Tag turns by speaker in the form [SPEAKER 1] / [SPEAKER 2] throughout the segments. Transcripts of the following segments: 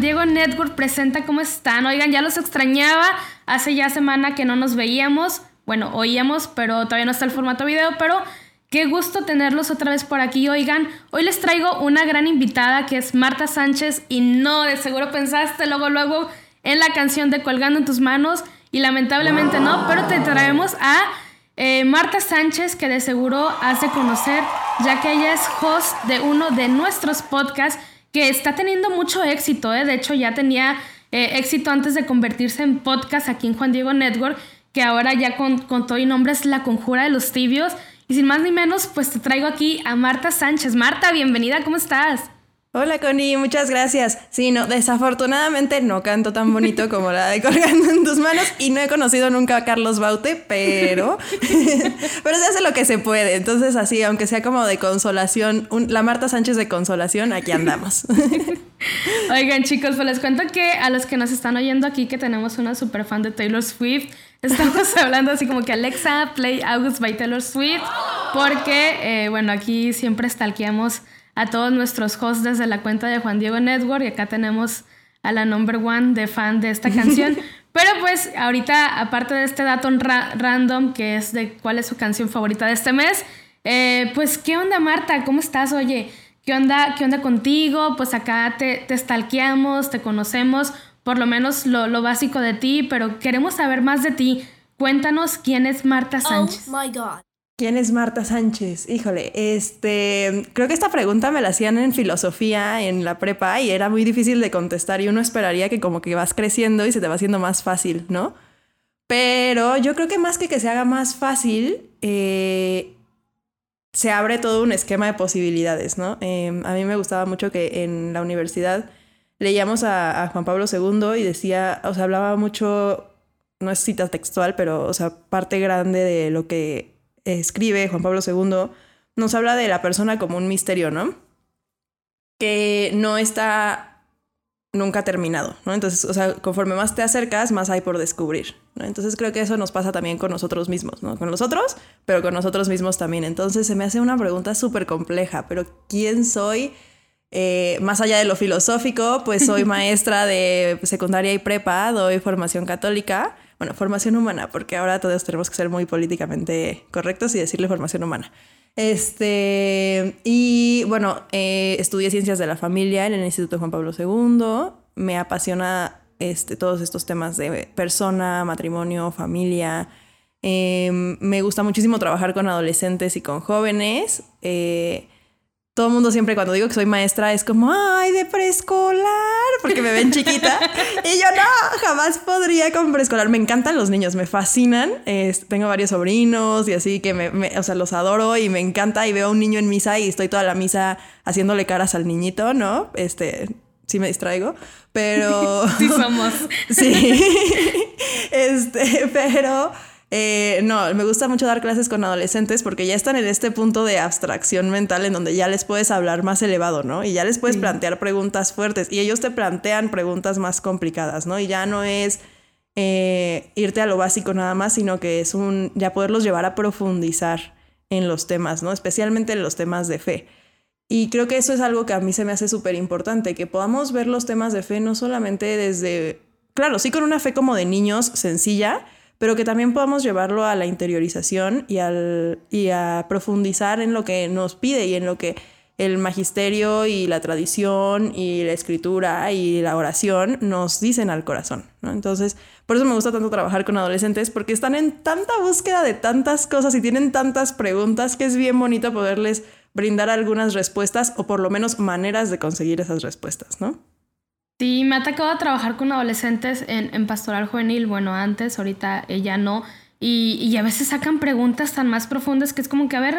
[SPEAKER 1] Diego Network presenta cómo están. Oigan, ya los extrañaba. Hace ya semana que no nos veíamos. Bueno, oíamos, pero todavía no está el formato video, pero qué gusto tenerlos otra vez por aquí. Oigan, hoy les traigo una gran invitada que es Marta Sánchez y no, de seguro pensaste luego, luego en la canción de Colgando en tus manos y lamentablemente no, pero te traemos a eh, Marta Sánchez que de seguro has de conocer ya que ella es host de uno de nuestros podcasts que está teniendo mucho éxito, ¿eh? de hecho ya tenía eh, éxito antes de convertirse en podcast aquí en Juan Diego Network, que ahora ya con, con todo y nombre es La Conjura de los Tibios. Y sin más ni menos, pues te traigo aquí a Marta Sánchez. Marta, bienvenida, ¿cómo estás?
[SPEAKER 2] Hola Connie, muchas gracias. Sí, no, desafortunadamente no canto tan bonito como la de Colgando en tus manos y no he conocido nunca a Carlos Baute, pero, pero se hace lo que se puede. Entonces así, aunque sea como de consolación, la Marta Sánchez de consolación, aquí andamos.
[SPEAKER 1] Oigan chicos, pues les cuento que a los que nos están oyendo aquí que tenemos una super fan de Taylor Swift, estamos hablando así como que Alexa, play August by Taylor Swift, porque eh, bueno, aquí siempre stalkeamos a todos nuestros hosts desde la cuenta de Juan Diego Network y acá tenemos a la number one de fan de esta canción. Pero pues ahorita, aparte de este dato random que es de cuál es su canción favorita de este mes, eh, pues ¿qué onda Marta? ¿Cómo estás? Oye, ¿qué onda, qué onda contigo? Pues acá te, te stalkeamos, te conocemos, por lo menos lo, lo básico de ti, pero queremos saber más de ti. Cuéntanos quién es Marta oh Sánchez. Oh my God.
[SPEAKER 2] ¿Quién es Marta Sánchez? Híjole, este, creo que esta pregunta me la hacían en filosofía en la prepa y era muy difícil de contestar y uno esperaría que como que vas creciendo y se te va haciendo más fácil, ¿no? Pero yo creo que más que que se haga más fácil, eh, se abre todo un esquema de posibilidades, ¿no? Em, a mí me gustaba mucho que en la universidad leíamos a, a Juan Pablo II y decía, o sea, hablaba mucho, no es cita textual, pero, o sea, parte grande de lo que escribe Juan Pablo II, nos habla de la persona como un misterio, ¿no? Que no está nunca terminado, ¿no? Entonces, o sea, conforme más te acercas, más hay por descubrir, ¿no? Entonces creo que eso nos pasa también con nosotros mismos, ¿no? Con los otros, pero con nosotros mismos también. Entonces se me hace una pregunta súper compleja, pero ¿quién soy? Eh, más allá de lo filosófico, pues soy maestra de secundaria y prepa, doy formación católica bueno, formación humana, porque ahora todos tenemos que ser muy políticamente correctos y decirle formación humana. Este, y bueno, eh, estudié ciencias de la familia en el Instituto Juan Pablo II. Me apasiona este, todos estos temas de persona, matrimonio, familia. Em, me gusta muchísimo trabajar con adolescentes y con jóvenes. Eh, todo el mundo siempre cuando digo que soy maestra es como, ay, de preescolar, porque me ven chiquita. y yo no, jamás podría con preescolar. Me encantan los niños, me fascinan. tengo varios sobrinos y así que me, o sea, los adoro y me encanta. Y veo a un niño en misa y estoy toda la misa haciéndole caras al niñito, ¿no? Este, sí me distraigo, pero...
[SPEAKER 1] sí somos.
[SPEAKER 2] sí. Este, pero eh, no, me gusta mucho dar clases con adolescentes porque ya están en este punto de abstracción mental en donde ya les puedes hablar más elevado, ¿no? Y ya les puedes plantear preguntas fuertes y ellos te plantean preguntas más complicadas, ¿no? Y ya no es eh, irte a lo básico nada más, sino que es un, ya poderlos llevar a profundizar en los temas, ¿no? Especialmente en los temas de fe. Y creo que eso es algo que a mí se me hace súper importante, que podamos ver los temas de fe no solamente desde, claro, sí con una fe como de niños sencilla, pero que también podamos llevarlo a la interiorización y, al, y a profundizar en lo que nos pide y en lo que el magisterio y la tradición y la escritura y la oración nos dicen al corazón. Entonces, por eso me gusta tanto trabajar con adolescentes, porque están en tanta búsqueda de tantas cosas y tienen tantas preguntas que es bien bonito poderles brindar algunas respuestas o por lo menos maneras de conseguir esas respuestas, ¿no?
[SPEAKER 1] Sí, me ha tocado trabajar con adolescentes en, pastoral juvenil, bueno, antes, ahorita ella no, y, a veces sacan preguntas tan más profundas que es como que, a ver,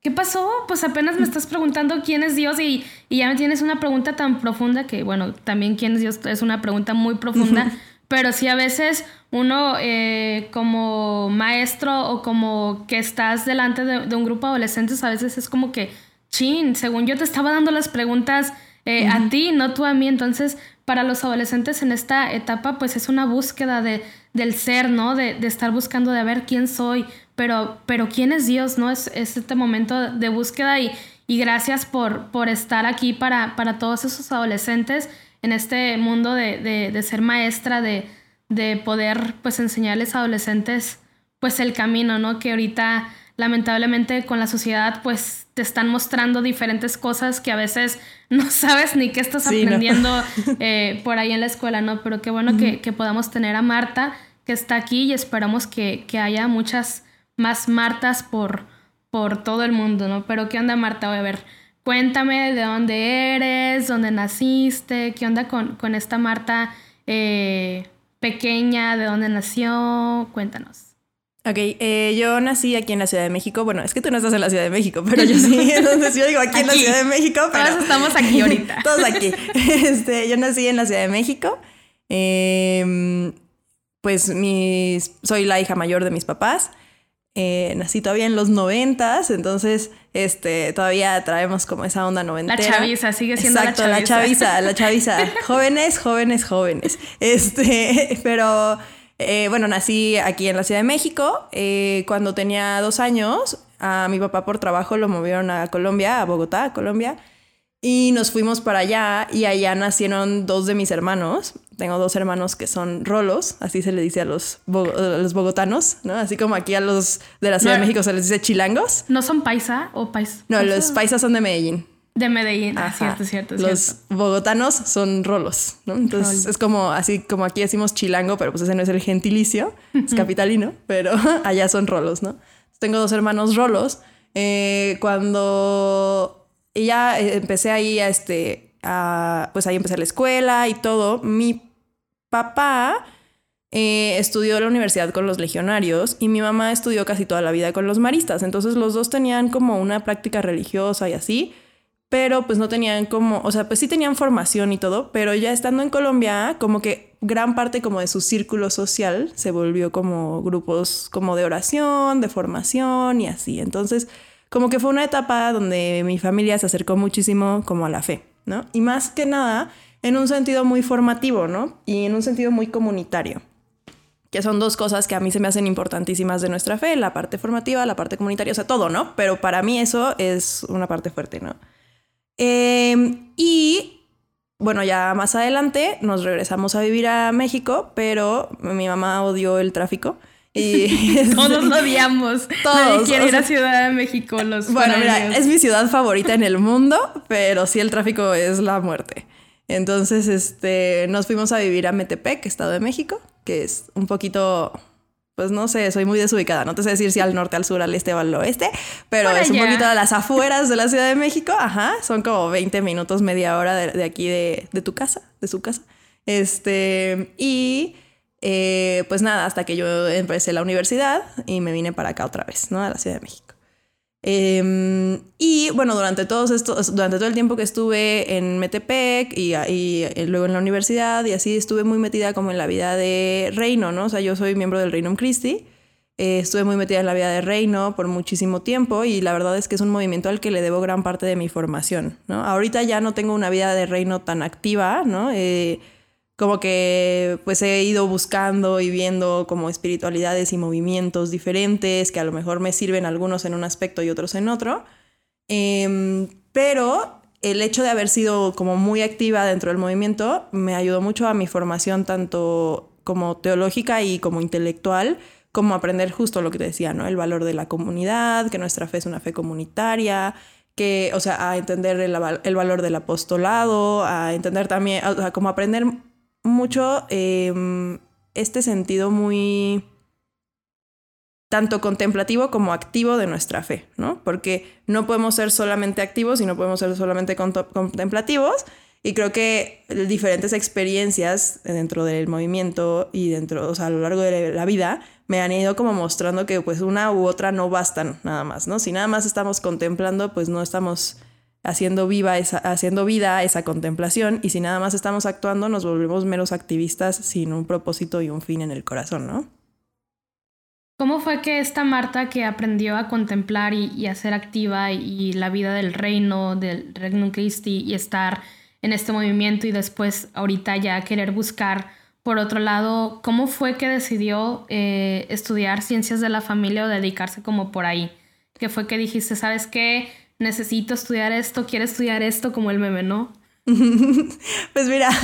[SPEAKER 1] ¿qué pasó? Pues apenas me estás preguntando quién es Dios y, ya me tienes una pregunta tan profunda que, bueno, también quién es Dios es una pregunta muy profunda, pero sí a veces uno eh, como maestro o como que estás delante de, de un grupo de adolescentes, a veces es como que, chin, según yo te estaba dando las preguntas eh, a ti, no tú a mí. Entonces, para los adolescentes en esta etapa, pues es una búsqueda de, del ser, ¿no? De, de estar buscando de ver quién soy, pero, pero quién es Dios, ¿no? Es, es este momento de búsqueda y, y gracias por, por estar aquí para, para todos esos adolescentes. en este mundo de, de, ser maestra, de, de poder pues enseñarles a adolescentes pues el camino, ¿no? Que ahorita lamentablemente con la sociedad pues te están mostrando diferentes cosas que a veces no sabes ni qué estás aprendiendo eh, por ahí en la escuela, ¿no? Pero qué bueno que, que, podamos tener a Marta que está aquí y esperamos que, que haya muchas más Martas por, por todo el mundo, ¿no? Pero ¿qué onda Marta? Voy a ver, cuéntame de dónde eres, dónde naciste, qué onda con, con esta Marta eh, pequeña, de dónde nació, cuéntanos.
[SPEAKER 2] Ok, eh, yo nací aquí en la Ciudad de México. Bueno, es que tú no estás en la Ciudad de México, pero yo sí. Entonces yo digo aquí, en la Ciudad de México. Pero
[SPEAKER 1] Todos estamos aquí ahorita.
[SPEAKER 2] Todos aquí. Este, yo nací en la Ciudad de México. Em, pues mis, soy la hija mayor de mis papás. Eh, nací todavía en los noventas, entonces este, todavía traemos como esa onda noventera.
[SPEAKER 1] La chaviza, sigue siendo
[SPEAKER 2] Exacto, la chaviza. la chaviza, jóvenes, jóvenes, jóvenes. Este, pero eh, bueno, nací aquí en la Ciudad de México. Eh, cuando tenía dos años, a mi papá por trabajo lo movieron a Colombia, a Bogotá, Colombia. Y nos fuimos para allá y allá nacieron dos de mis hermanos. Tengo dos hermanos que son rolos, así se le dice a los, los bogotanos, ¿no? Así como aquí a los de la Ciudad de México se les dice chilangos.
[SPEAKER 1] ¿No son paisa o paisa?
[SPEAKER 2] No, los paisas son de Medellín.
[SPEAKER 1] De Medellín, ah, cierto, cierto,
[SPEAKER 2] Los bogotanos son rolos, ¿no? Entonces es como así como aquí decimos chilango, pero pues ese no es el gentilicio, es capitalino, pero allá son rolos, ¿no? Tengo dos hermanos rolos. Eh, cuando ya eh, empecé ahí a este, a, pues ahí empecé la escuela y todo. Mi papá eh, estudió la universidad con los legionarios y mi mamá estudió casi toda la vida con los maristas. Entonces los dos tenían como una práctica religiosa y así, pero pues no tenían como, o sea, pues sí tenían formación y todo, pero ya estando en Colombia, como que gran parte como de su círculo social se volvió como grupos como de oración, de formación y así. Entonces como que fue una etapa donde mi familia se acercó muchísimo como a la fe, ¿no? Y más que nada en un sentido muy formativo, ¿no? Y en un sentido muy comunitario, que son dos cosas que a mí se me hacen importantísimas de nuestra fe, la parte formativa, la parte comunitaria, o sea, todo, ¿no? Pero para mí eso es una parte fuerte, ¿no? Em, y bueno, ya más adelante nos regresamos a vivir a México, pero mi mamá odió el tráfico.
[SPEAKER 1] Y todos lo odiamos. Todos. Nadie ir a Ciudad de México. Los
[SPEAKER 2] bueno, mira, es mi ciudad favorita en el mundo, pero sí el tráfico es la muerte. Entonces, este, nos fuimos a vivir a Metepec, Estado de México, que es un poquito, pues no sé, soy muy desubicada. No te sé decir si al norte, al sur, al este o al oeste, pero es un poquito a las afueras de la Ciudad de México. Ajá, son como 20 minutos, media hora de, de aquí de, de tu casa, de su casa. Este, y eh, pues nada, hasta que yo empecé la universidad y me vine para acá otra vez, ¿no? A la Ciudad de México. Em, y bueno, durante, todos estos, durante todo el tiempo que estuve en Metepec y, y, luego en la universidad y así estuve muy metida como en la vida de Reino, ¿no? O sea, yo soy miembro del Reino Christi. Eh, estuve muy metida en la vida de Reino por muchísimo tiempo y la verdad es que es un movimiento al que le debo gran parte de mi formación, ¿no? Ahorita ya no tengo una vida de Reino tan activa, ¿no? Eh, como que pues he ido buscando y viendo como espiritualidades y movimientos diferentes que a lo mejor me sirven algunos en un aspecto y otros en otro. Em, pero el hecho de haber sido como muy activa dentro del movimiento me ayudó mucho a mi formación tanto como teológica y como intelectual, como aprender justo lo que te decía, ¿no? El valor de la comunidad, que nuestra fe es una fe comunitaria, que, o sea, a entender el, el valor del apostolado, a entender también, o sea, como aprender mucho em, este sentido muy tanto contemplativo como activo de nuestra fe, ¿no? Porque no podemos ser solamente activos y no podemos ser solamente contemplativos. Y creo que diferentes experiencias dentro del movimiento y dentro, o sea, a lo largo de la vida, me han ido como mostrando que pues una u otra no bastan nada más, ¿no? Si nada más estamos contemplando, pues no estamos haciendo, viva esa, haciendo vida esa contemplación y si nada más estamos actuando nos volvemos meros activistas sin un propósito y un fin en el corazón, ¿no?
[SPEAKER 1] ¿Cómo fue que esta Marta que aprendió a contemplar y, a ser activa y, la vida del reino, del Regnum Christi y estar en este movimiento y después ahorita ya querer buscar por otro lado, ¿cómo fue que decidió eh, estudiar ciencias de la familia o dedicarse como por ahí? ¿Qué fue que dijiste, sabes qué? Necesito estudiar esto, quiero estudiar esto como el meme, ¿no?
[SPEAKER 2] pues mira,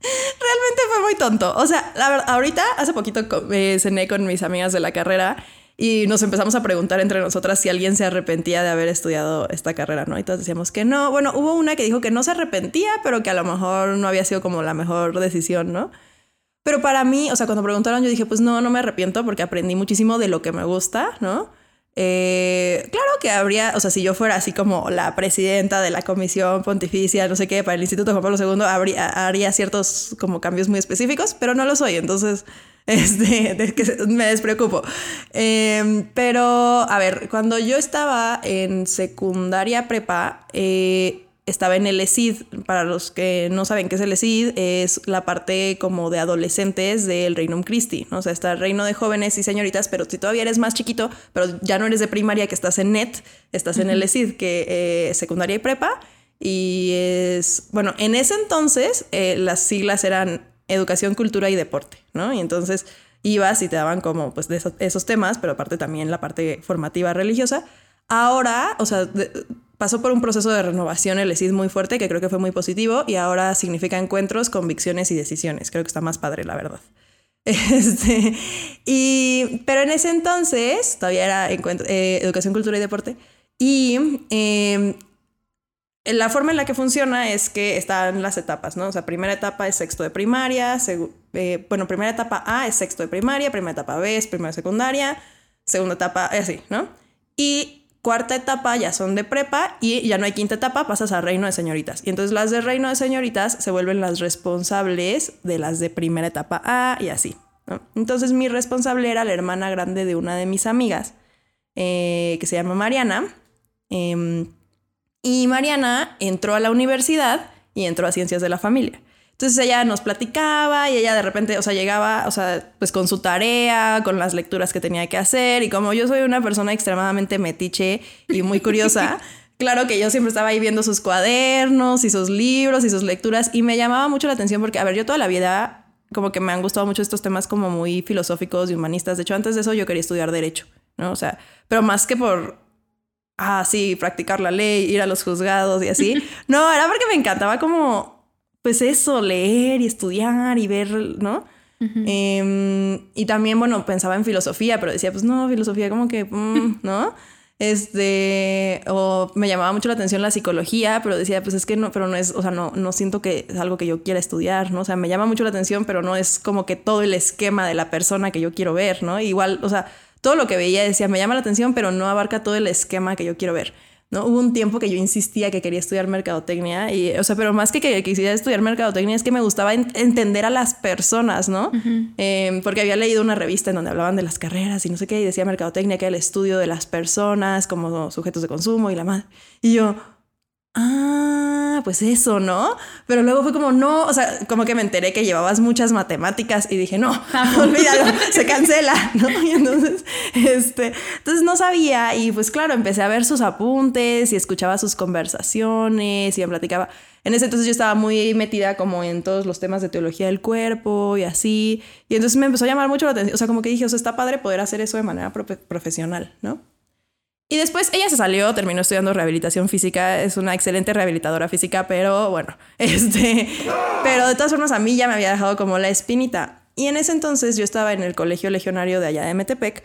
[SPEAKER 2] realmente fue muy tonto. O sea, la verdad, ahorita, hace poquito eh, cené con mis amigas de la carrera y nos empezamos a preguntar entre nosotras si alguien se arrepentía de haber estudiado esta carrera, ¿no? Y todas decíamos que no. Bueno, hubo una que dijo que no se arrepentía, pero que a lo mejor no había sido como la mejor decisión, ¿no? Pero para mí, o sea, cuando preguntaron, yo dije, pues no, no me arrepiento porque aprendí muchísimo de lo que me gusta, ¿no? Eh, claro que habría, o sea, si yo fuera así como la presidenta de la comisión pontificia, no sé qué, para el Instituto Juan Pablo II, habría, haría ciertos como cambios muy específicos, pero no lo soy, entonces este, de que me despreocupo. Em, pero, a ver, cuando yo estaba en secundaria prepa, eh, estaba en el ESID. Para los que no saben qué es el ESID, es la parte como de adolescentes del Reino Christi, ¿no? O sea, está el reino de jóvenes y señoritas, pero si todavía eres más chiquito, pero ya no eres de primaria, que estás en NET, estás en el ESID, que es eh, secundaria y prepa. Y es, bueno, en ese entonces eh, las siglas eran educación, cultura y deporte, ¿no? Y entonces ibas y te daban como pues de esos, temas, pero aparte también la parte formativa religiosa. Ahora, o sea, pasó por un proceso de renovación el ESID muy fuerte, que creo que fue muy positivo, y ahora significa encuentros, convicciones y decisiones. Creo que está más padre, la verdad. Este, y, pero en ese entonces todavía era eh, educación, cultura y deporte. Y em, la forma en la que funciona es que están las etapas, ¿no? O sea, primera etapa es sexto de primaria, eh, bueno, primera etapa A es sexto de primaria, primera etapa B es primera secundaria, segunda etapa, así, ¿no? Y cuarta etapa ya son de prepa y ya no hay quinta etapa, pasas a reino de señoritas. Y entonces las de reino de señoritas se vuelven las responsables de las de primera etapa A y así. Entonces mi responsable era la hermana grande de una de mis amigas, eh, que se llama Mariana. Em, y Mariana entró a la universidad y entró a ciencias de la familia. Entonces ella nos platicaba y ella de repente, o sea, llegaba, o sea, pues con su tarea, con las lecturas que tenía que hacer. Y como yo soy una persona extremadamente metiche y muy curiosa, claro que yo siempre estaba ahí viendo sus cuadernos y sus libros y sus lecturas. Y me llamaba mucho la atención porque, a ver, yo toda la vida como que me han gustado mucho estos temas como muy filosóficos y humanistas. De hecho, antes de eso yo quería estudiar derecho, ¿no? O sea, pero más que por ah, sí, practicar la ley, ir a los juzgados y así. No, era porque me encantaba como pues eso, leer y estudiar y ver, ¿no? Em, y también, bueno, pensaba en filosofía, pero decía, pues no, filosofía como que, mm, ¿no? Este, o me llamaba mucho la atención la psicología, pero decía, pues es que no, pero no es, o sea, no, no siento que es algo que yo quiera estudiar, ¿no? O sea, me llama mucho la atención, pero no es como que todo el esquema de la persona que yo quiero ver, ¿no? Igual, o sea, todo lo que veía decía, me llama la atención, pero no abarca todo el esquema que yo quiero ver. ¿No? Hubo un tiempo que yo insistía que quería estudiar mercadotecnia y, o sea, pero más que que quisiera estudiar mercadotecnia es que me gustaba entender a las personas, ¿no? Em, porque había leído una revista en donde hablaban de las carreras y no sé qué, y decía mercadotecnia, que era el estudio de las personas como sujetos de consumo y la madre. Y yo, ah, pues eso, ¿no? Pero luego fue como, no, o sea, como que me enteré que llevabas muchas matemáticas y dije, no, olvídalo, se cancela, ¿no? Y entonces, este, entonces no sabía y pues claro, empecé a ver sus apuntes y escuchaba sus conversaciones y me platicaba. En ese entonces yo estaba muy metida como en todos los temas de teología del cuerpo y así. Y entonces me empezó a llamar mucho la atención. O sea, como que dije, o sea, está padre poder hacer eso de manera profesional, ¿no? Y después ella se salió, terminó estudiando rehabilitación física, es una excelente rehabilitadora física, pero bueno, este, pero de todas formas a mí ya me había dejado como la espinita. Y en ese entonces yo estaba en el colegio legionario de allá de Metepec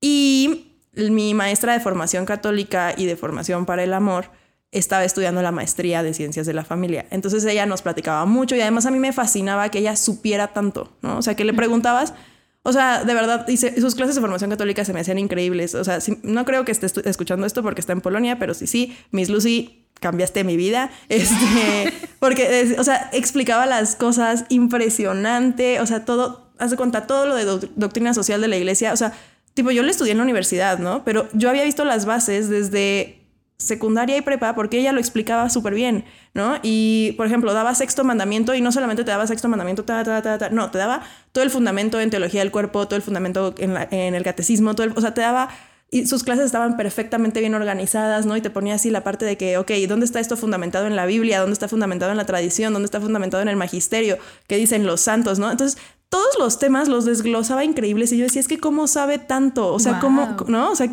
[SPEAKER 2] y mi maestra de formación católica y de formación para el amor estaba estudiando la maestría de ciencias de la familia. Entonces ella nos platicaba mucho y además a mí me fascinaba que ella supiera tanto, ¿no? O sea, que le preguntabas o sea, de verdad, sus clases de formación católica se me hacían increíbles. O sea, no creo que esté escuchando esto porque está en Polonia, pero sí, sí, Miss Lucy, cambiaste mi vida. Este, porque, o sea, explicaba las cosas impresionante. O sea, todo, hace cuenta, todo lo de doctrina social de la iglesia. O sea, tipo, yo lo estudié en la universidad, ¿no? Pero yo había visto las bases desde secundaria y prepa porque ella lo explicaba súper bien, ¿no? Y, por ejemplo, daba sexto mandamiento y no solamente te daba sexto mandamiento, ta, ta, ta, ta, no, te daba todo el fundamento en teología del cuerpo, todo el fundamento en, en el catecismo, todo el, o sea, te daba... Y sus clases estaban perfectamente bien organizadas, ¿no? Y te ponía así la parte de que, ok, ¿dónde está esto fundamentado en la Biblia? ¿Dónde está fundamentado en la tradición? ¿Dónde está fundamentado en el magisterio? ¿Qué dicen los santos, no? Entonces, todos los temas los desglosaba increíbles y yo decía, es que cómo sabe tanto, o sea, cómo, ¿no? O sea,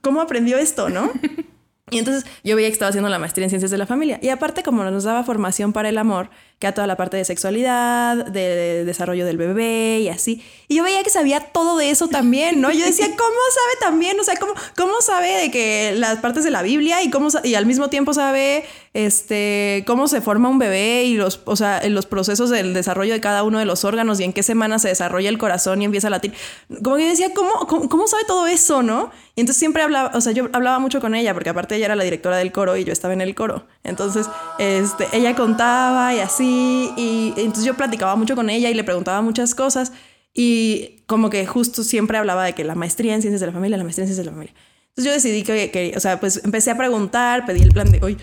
[SPEAKER 2] ¿cómo aprendió esto, no? Y entonces yo veía que estaba haciendo la maestría en ciencias de la familia. Y aparte, como nos daba formación para el amor, que a toda la parte de sexualidad, de, desarrollo del bebé y así. Y yo veía que sabía todo de eso también, ¿no? Yo decía, ¿cómo sabe también? O sea, ¿cómo, cómo sabe de que las partes de la Biblia y, cómo, y al mismo tiempo sabe este, cómo se forma un bebé y los, o sea, los procesos del desarrollo de cada uno de los órganos y en qué semana se desarrolla el corazón y empieza a latir? Como que yo decía, ¿cómo, cómo, cómo sabe todo eso, no? Y entonces siempre hablaba, o sea, yo hablaba mucho con ella porque aparte ella era la directora del coro y yo estaba en el coro. Entonces, este, ella contaba y así y entonces yo platicaba mucho con ella y le preguntaba muchas cosas y como que justo siempre hablaba de que la maestría en ciencias de la familia, la maestría en ciencias de la familia. Entonces yo decidí que, o sea, pues empecé a preguntar, pedí el plan de, uy,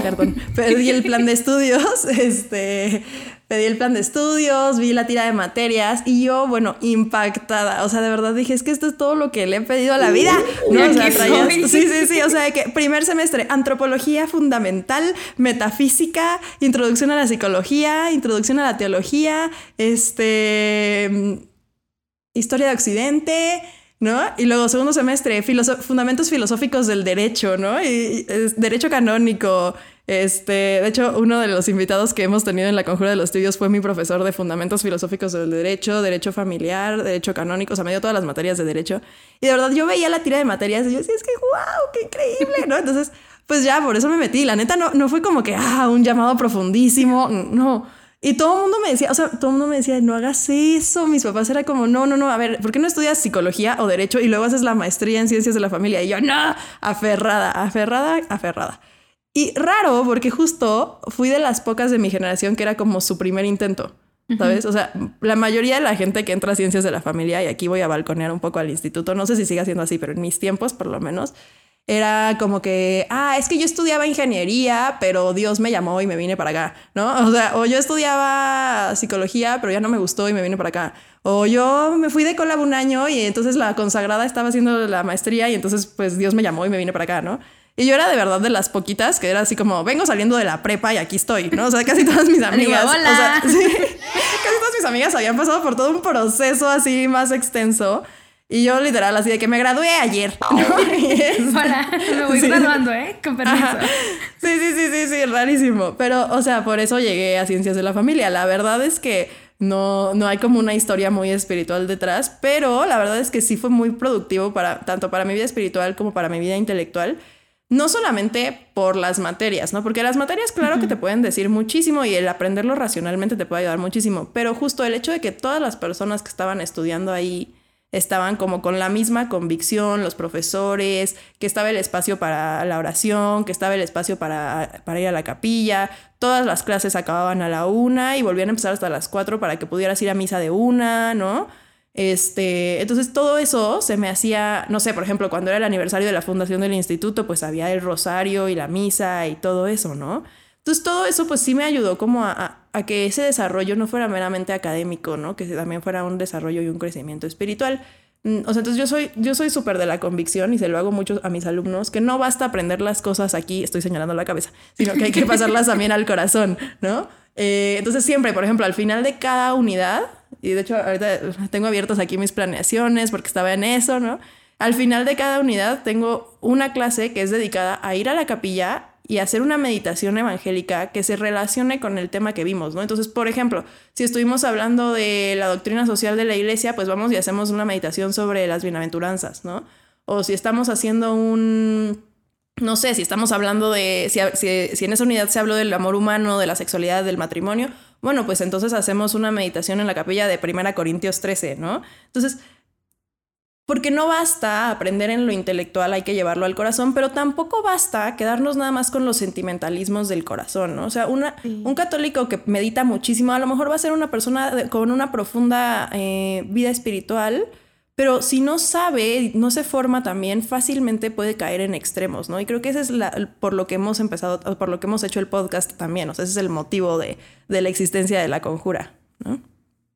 [SPEAKER 2] perdón, pedí el plan de estudios, este, pedí el plan de estudios, vi la tira de materias y yo, bueno, impactada, o sea, de verdad dije, es que esto es todo lo que le he pedido a la vida. ¿no? O sea, sí, sí, sí, o sea, que primer semestre, antropología fundamental, metafísica, introducción a la psicología, introducción a la teología, este, historia de Occidente, ¿no? Y luego segundo semestre, fundamentos filosóficos del derecho, ¿no? Y, derecho canónico. Este, de hecho, uno de los invitados que hemos tenido en la Conjura de los Estudios fue mi profesor de Fundamentos Filosóficos del Derecho, Derecho Familiar, Derecho Canónico, o sea, me dio todas las materias de Derecho. Y de verdad, yo veía la tira de materias y yo decía, es que, wow, qué increíble, ¿no? Entonces, pues ya, por eso me metí. La neta, no, no fue como que, ah, un llamado profundísimo, no. Y todo el mundo me decía, o sea, todo el mundo me decía, no hagas eso. Mis papás era como, no, no, no, a ver, ¿por qué no estudias psicología o derecho y luego haces la maestría en ciencias de la familia? Y yo, no, aferrada, aferrada, aferrada. Y raro, porque justo fui de las pocas de mi generación que era como su primer intento. ¿Sabes? O sea, la mayoría de la gente que entra a ciencias de la familia, y aquí voy a balconear un poco al instituto, no sé si sigue siendo así, pero en mis tiempos por lo menos, era como que, ah, es que yo estudiaba ingeniería, pero Dios me llamó y me vine para acá, ¿no? O sea, o yo estudiaba psicología, pero ya no me gustó y me vine para acá. O yo me fui de Colab un año y entonces la consagrada estaba haciendo la maestría y entonces pues Dios me llamó y me vine para acá, ¿no? Y yo era de verdad de las poquitas que era así como, vengo saliendo de la prepa y aquí estoy, ¿no? O sea, casi todas mis amigas.
[SPEAKER 1] Hola.
[SPEAKER 2] O sea, sí, casi todas mis amigas habían pasado por todo un proceso así más extenso. Y yo literal así de que me gradué ayer.
[SPEAKER 1] Hola, me voy graduando, ¿eh? Con permiso.
[SPEAKER 2] Sí, sí, sí, sí, sí, rarísimo. Pero, o sea, por eso llegué a Ciencias de la Familia. La verdad es que no, no hay como una historia muy espiritual detrás, pero la verdad es que sí fue muy productivo para, tanto para mi vida espiritual como para mi vida intelectual. No solamente por las materias, ¿no? Porque las materias, claro que te pueden decir muchísimo y el aprenderlo racionalmente te puede ayudar muchísimo, pero justo el hecho de que todas las personas que estaban estudiando ahí estaban como con la misma convicción, los profesores, que estaba el espacio para la oración, que estaba el espacio para, para, ir a la capilla, todas las clases acababan a la una y volvían a empezar hasta las cuatro para que pudieras ir a misa de una, ¿no? Este, entonces todo eso se me hacía, no sé, por ejemplo, cuando era el aniversario de la fundación del instituto, pues había el rosario y la misa y todo eso, ¿no? Entonces todo eso pues sí me ayudó como a, que ese desarrollo no fuera meramente académico, ¿no? Que también fuera un desarrollo y un crecimiento espiritual. Mm, o sea, entonces yo soy yo soy súper de la convicción y se lo hago mucho a mis alumnos, que no basta aprender las cosas aquí, estoy señalando la cabeza, sino que hay que pasarlas también al corazón, ¿no? Eh, entonces siempre, por ejemplo, al final de cada unidad, y de hecho ahorita tengo abiertas aquí mis planeaciones porque estaba en eso, ¿no? Al final de cada unidad tengo una clase que es dedicada a ir a la capilla y hacer una meditación evangélica que se relacione con el tema que vimos, ¿no? Entonces, por ejemplo, si estuvimos hablando de la doctrina social de la iglesia, pues vamos y hacemos una meditación sobre las bienaventuranzas, ¿no? O si estamos haciendo un, no sé, si estamos hablando de, si, si, en esa unidad se habló del amor humano, de la sexualidad, del matrimonio, bueno, pues entonces hacemos una meditación en la capilla de Primera Corintios 13, ¿no? Entonces, porque no basta aprender en lo intelectual, hay que llevarlo al corazón, pero tampoco basta quedarnos nada más con los sentimentalismos del corazón, ¿no? O sea, una, un católico que medita muchísimo, a lo mejor va a ser una persona con una profunda eh, vida espiritual, pero si no sabe, no se forma también, fácilmente puede caer en extremos, ¿no? Y creo que ese es la, por lo que hemos empezado, por lo que hemos hecho el podcast también, o sea, ese es el motivo de, de la existencia de la conjura, ¿no?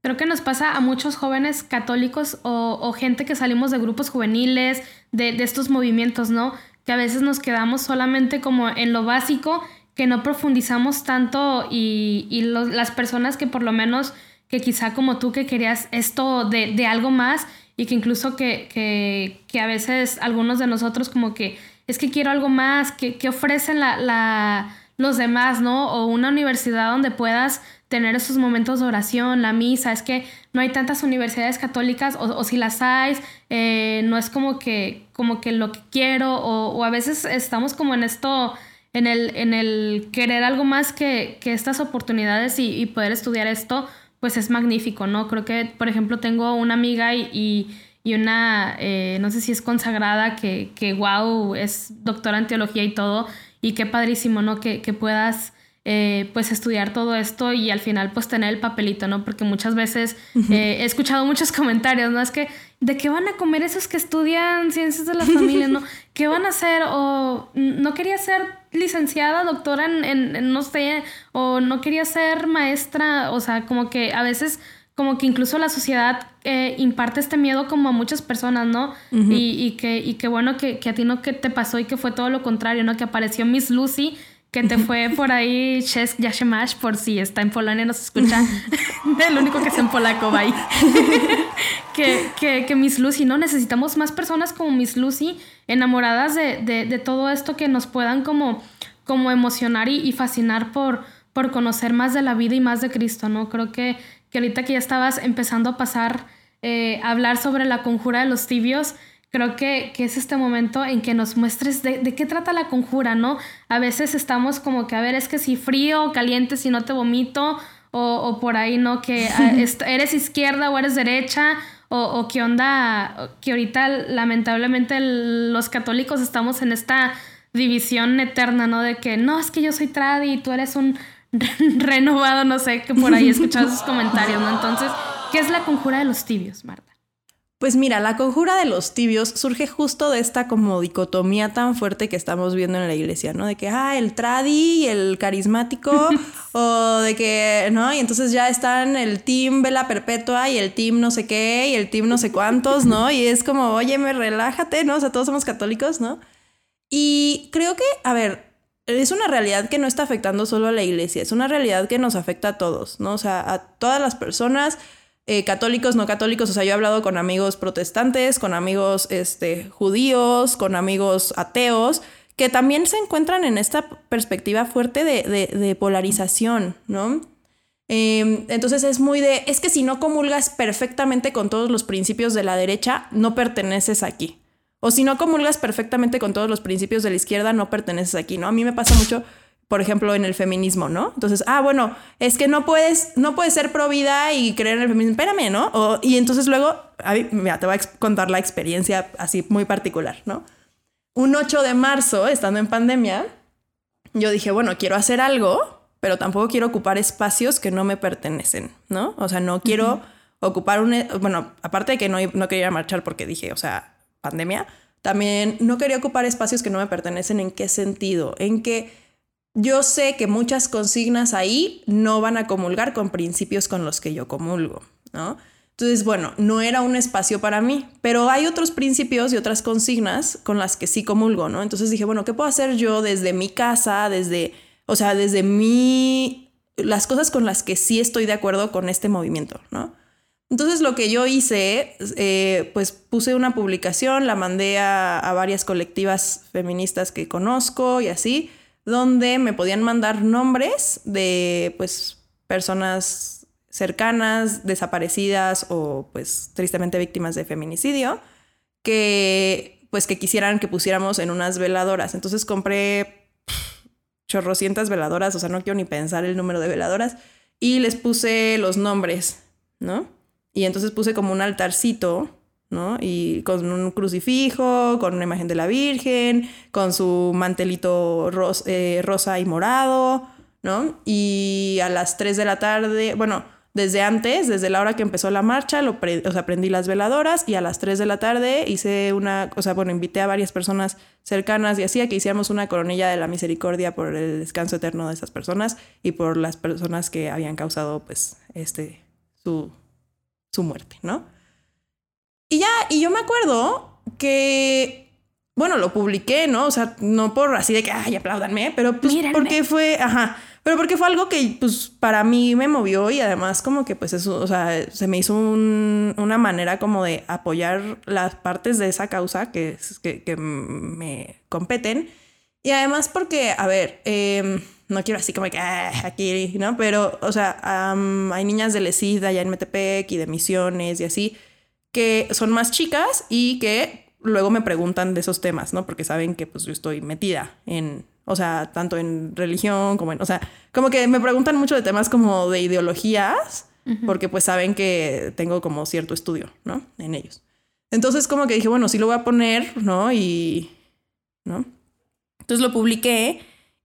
[SPEAKER 1] Creo que nos pasa a muchos jóvenes católicos o, gente que salimos de grupos juveniles, de, estos movimientos, ¿no? Que a veces nos quedamos solamente como en lo básico, que no profundizamos tanto y, las personas que por lo menos, que quizá como tú que querías esto de, algo más y que incluso que, que, que a veces algunos de nosotros como que es que quiero algo más, que, ofrecen la, los demás, ¿no? O una universidad donde puedas tener esos momentos de oración, la misa, es que no hay tantas universidades católicas, o, si las hay, eh, no es como que, como que lo que quiero, o, a veces estamos como en esto, en el, en el querer algo más que, estas oportunidades y, poder estudiar esto, pues es magnífico, ¿no? Creo que, por ejemplo, tengo una amiga y, una, eh, no sé si es consagrada, que, que wow, es doctora en teología y todo, y qué padrísimo, ¿no? Que, que puedas eh, pues estudiar todo esto y al final pues tener el papelito, ¿no? Porque muchas veces eh, he escuchado muchos comentarios, ¿no? Es que, ¿de qué van a comer esos que estudian ciencias de la familia, ¿no? ¿Qué van a hacer? O no quería ser licenciada, doctora en, no sé, o no quería ser maestra, o sea, como que a veces como que incluso la sociedad eh, imparte este miedo como a muchas personas, ¿no? y, que, y que bueno que, que, a ti no que te pasó y que fue todo lo contrario, ¿no? Que apareció Miss Lucy que te fue por ahí Czesk Yashemash, por si está en Polonia no se escucha. El único que es en polaco ahí. que, que, que, Miss Lucy, ¿no? Necesitamos más personas como Miss Lucy, enamoradas de, de, todo esto que nos puedan como, como emocionar y, fascinar por, por conocer más de la vida y más de Cristo, ¿no? Creo que, que ahorita que ya estabas empezando a pasar eh, a hablar sobre la conjura de los tibios, creo que, es este momento en que nos muestres de, qué trata la conjura, ¿no? A veces estamos como que, a ver, es que si frío o caliente, si no te vomito, o, por ahí, ¿no? Que ah, eres izquierda o eres derecha, o, o qué onda, que ahorita lamentablemente los católicos estamos en esta división eterna, ¿no? De que, no, es que yo soy tradi y tú eres un renovado, no sé, que por ahí he escuchado esos comentarios, ¿no? Entonces, ¿qué es la conjura de los tibios, Marta?
[SPEAKER 2] Pues mira, la conjura de los tibios surge justo de esta como dicotomía tan fuerte que estamos viendo en la iglesia, ¿no? De que, ah, el tradi y el carismático, o de que, ¿no? Y entonces ya están el team vela perpetua y el team no sé qué y el team no sé cuántos, ¿no? Y es como, oye, me relájate, ¿no? O sea, todos somos católicos, ¿no? Y creo que, a ver, es una realidad que no está afectando solo a la iglesia, es una realidad que nos afecta a todos, ¿no? O sea, a todas las personas eh, católicos, no católicos, o sea, yo he hablado con amigos protestantes, con amigos este, judíos, con amigos ateos, que también se encuentran en esta perspectiva fuerte de, polarización, ¿no? Em, entonces es muy de, es que si no comulgas perfectamente con todos los principios de la derecha, no perteneces aquí. O si no comulgas perfectamente con todos los principios de la izquierda, no perteneces aquí, ¿no? A mí me pasa mucho por ejemplo, en el feminismo, ¿no? Entonces, ah, bueno, es que no puedes, no puedes ser pro vida y creer en el feminismo, espérame, ¿no? y entonces luego, a mira, te voy a contar la experiencia así muy particular, ¿no? Un 8 de marzo, estando en pandemia, yo dije, bueno, quiero hacer algo, pero tampoco quiero ocupar espacios que no me pertenecen, ¿no? O sea, no quiero ocupar un, bueno, aparte de que no, no quería marchar porque dije, o sea, pandemia, también no quería ocupar espacios que no me pertenecen. ¿En qué sentido? En que yo sé que muchas consignas ahí no van a comulgar con principios con los que yo comulgo, ¿no? Entonces, bueno, no era un espacio para mí, pero hay otros principios y otras consignas con las que sí comulgo, ¿no? Entonces dije, bueno, ¿qué puedo hacer yo desde mi casa, desde, o sea, desde mi, las cosas con las que sí estoy de acuerdo con este movimiento, ¿no? Entonces lo que yo hice, eh, pues puse una publicación, la mandé a, a varias colectivas feministas que conozco y así, donde me podían mandar nombres de pues personas cercanas, desaparecidas o pues tristemente víctimas de feminicidio que pues que quisieran que pusiéramos en unas veladoras. Entonces compré chorrocientas veladoras, o sea, no quiero ni pensar el número de veladoras y les puse los nombres, ¿no? Y entonces puse como un altarcito ¿no? Y con un crucifijo, con una imagen de la Virgen, con su mantelito eh, rosa y morado, ¿no? Y a las 3 de la tarde, bueno, desde antes, desde la hora que empezó la marcha, lo o sea, prendí las veladoras y a las 3 de la tarde hice una, o sea, bueno, invité a varias personas cercanas y así a que hiciéramos una coronilla de la misericordia por el descanso eterno de esas personas y por las personas que habían causado, pues, este, su, su muerte, ¿no? Y ya, y yo me acuerdo que, bueno, lo publiqué, ¿no? O sea, no por así de que, ay, apláudanme, pero pues porque fue, ajá, pero porque fue algo que pues para mí me movió y además como que pues eso, o sea, se me hizo una manera como de apoyar las partes de esa causa que, que, que me competen. Y además porque, a ver, em, no quiero así como que ah, aquí, ¿no? Pero, o sea, hay niñas de Lecid allá en Metepec y de Misiones y así, que son más chicas y que luego me preguntan de esos temas, ¿no? Porque saben que pues yo estoy metida en, o sea, tanto en religión como en, o sea, como que me preguntan mucho de temas como de ideologías, porque pues saben que tengo como cierto estudio, ¿no? En ellos. Entonces como que dije, bueno, sí lo voy a poner, ¿no? Y, ¿no? Entonces lo publiqué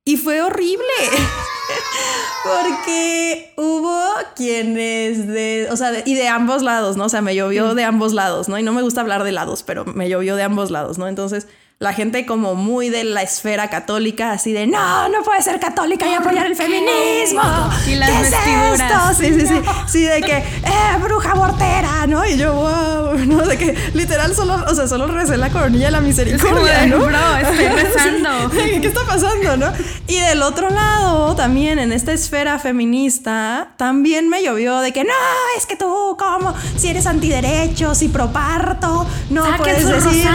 [SPEAKER 2] y fue horrible. Porque hubo quienes de, o sea, y de ambos lados, ¿no? O sea, me llovió de ambos lados, ¿no? Y no me gusta hablar de lados, pero me llovió de ambos lados, ¿no? Entonces, la gente como muy de la esfera católica, así de no, no puede ser católica y apoyar el feminismo.
[SPEAKER 1] Y las ¿Qué Es esto?
[SPEAKER 2] Sí, sí, sí. Sí, de que, eh, bruja abortera, ¿no? Y yo, wow, ¿no? De que literal solo, o sea, solo recé la coronilla de la misericordia, ¿no?
[SPEAKER 1] Bro, estoy rezando.
[SPEAKER 2] ¿Qué está pasando, no? Y del otro lado, también en esta esfera feminista, también me llovió de que no, es que tú, ¿cómo? Si eres antiderechos y proparto, no puedes decir.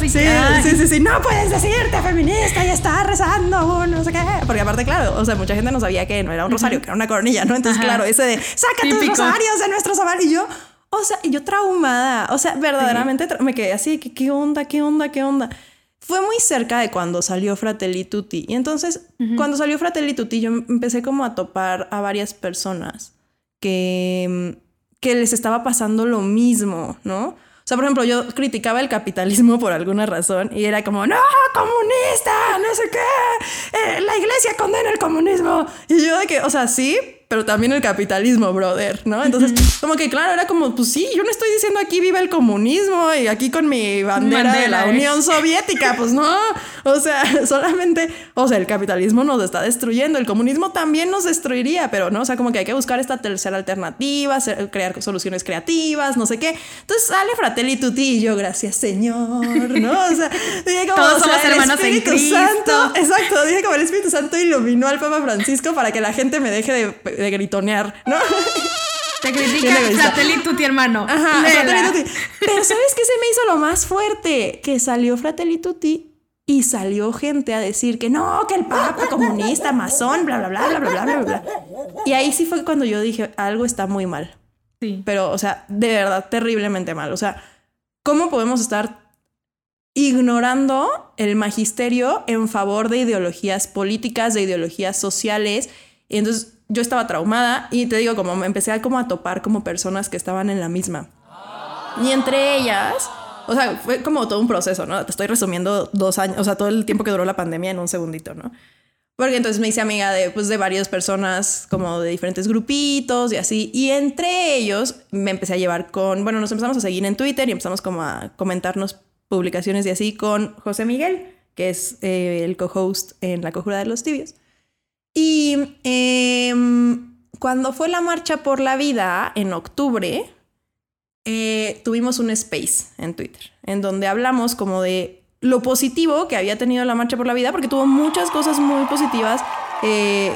[SPEAKER 2] Sí, sí, sí, sí, no puedes decirte feminista y estar rezando, no sé qué. Porque aparte, claro, o sea, mucha gente no sabía que no era un rosario, que era una coronilla, ¿no? Entonces, claro, ese de saca tus rosarios de nuestros ovarios. Y yo, o sea, yo traumada, o sea, verdaderamente me quedé así, ¿qué, ¿qué onda, qué onda, qué onda? Fue muy cerca de cuando salió Fratelli Tutti. Y entonces, cuando salió Fratelli Tutti, yo empecé como a topar a varias personas que, que les estaba pasando lo mismo, ¿no? O sea, por ejemplo, yo criticaba el capitalismo por alguna razón y era como, no, comunista, no sé qué, eh, la iglesia condena el comunismo. Y yo de que, o sea, sí, pero también el capitalismo, brother, ¿no? Entonces, como que claro, era como, pues sí, yo no estoy diciendo aquí vive el comunismo y aquí con mi bandera, de la Unión Soviética, pues no, o sea, solamente, o sea, el capitalismo nos está destruyendo, el comunismo también nos destruiría, pero no, o sea, como que hay que buscar esta tercera alternativa, crear soluciones creativas, no sé qué. Entonces sale Fratelli Tutti y yo, gracias Señor, ¿no? O sea, dije como,
[SPEAKER 1] Todos somos hermanos en Cristo.
[SPEAKER 2] Santo, exacto, dije como el Espíritu Santo iluminó al Papa Francisco para que la gente me deje de de gritonear, ¿no?
[SPEAKER 1] Te critica Fratelli Tutti, hermano.
[SPEAKER 2] Ajá, Fratelli Tutti. Pero ¿sabes qué se me hizo lo más fuerte? Que salió Fratelli Tutti y salió gente a decir que no, que el papa comunista, masón, bla, bla, bla, bla, bla, bla, bla, bla. Y ahí sí fue cuando yo dije, algo está muy mal.
[SPEAKER 1] Sí.
[SPEAKER 2] Pero, o sea, de verdad, terriblemente mal. O sea, ¿cómo podemos estar ignorando el magisterio en favor de ideologías políticas, de ideologías sociales? Y entonces yo estaba traumada y te digo, como me empecé a, como a topar como personas que estaban en la misma. Y entre ellas, o sea, fue como todo un proceso, ¿no? Te estoy resumiendo dos años, o sea, todo el tiempo que duró la pandemia en un segundito, ¿no? Porque entonces me hice amiga de, pues, de varias personas, como de diferentes grupitos y así. Y entre ellos me empecé a llevar con, bueno, nos empezamos a seguir en Twitter y empezamos como a comentarnos publicaciones y así con José Miguel, que es eh, el co-host en La Cojura de los Tibios. Y em, cuando fue la marcha por la vida en octubre, eh, tuvimos un space en Twitter, en donde hablamos como de lo positivo que había tenido la marcha por la vida, porque tuvo muchas cosas muy positivas. Eh,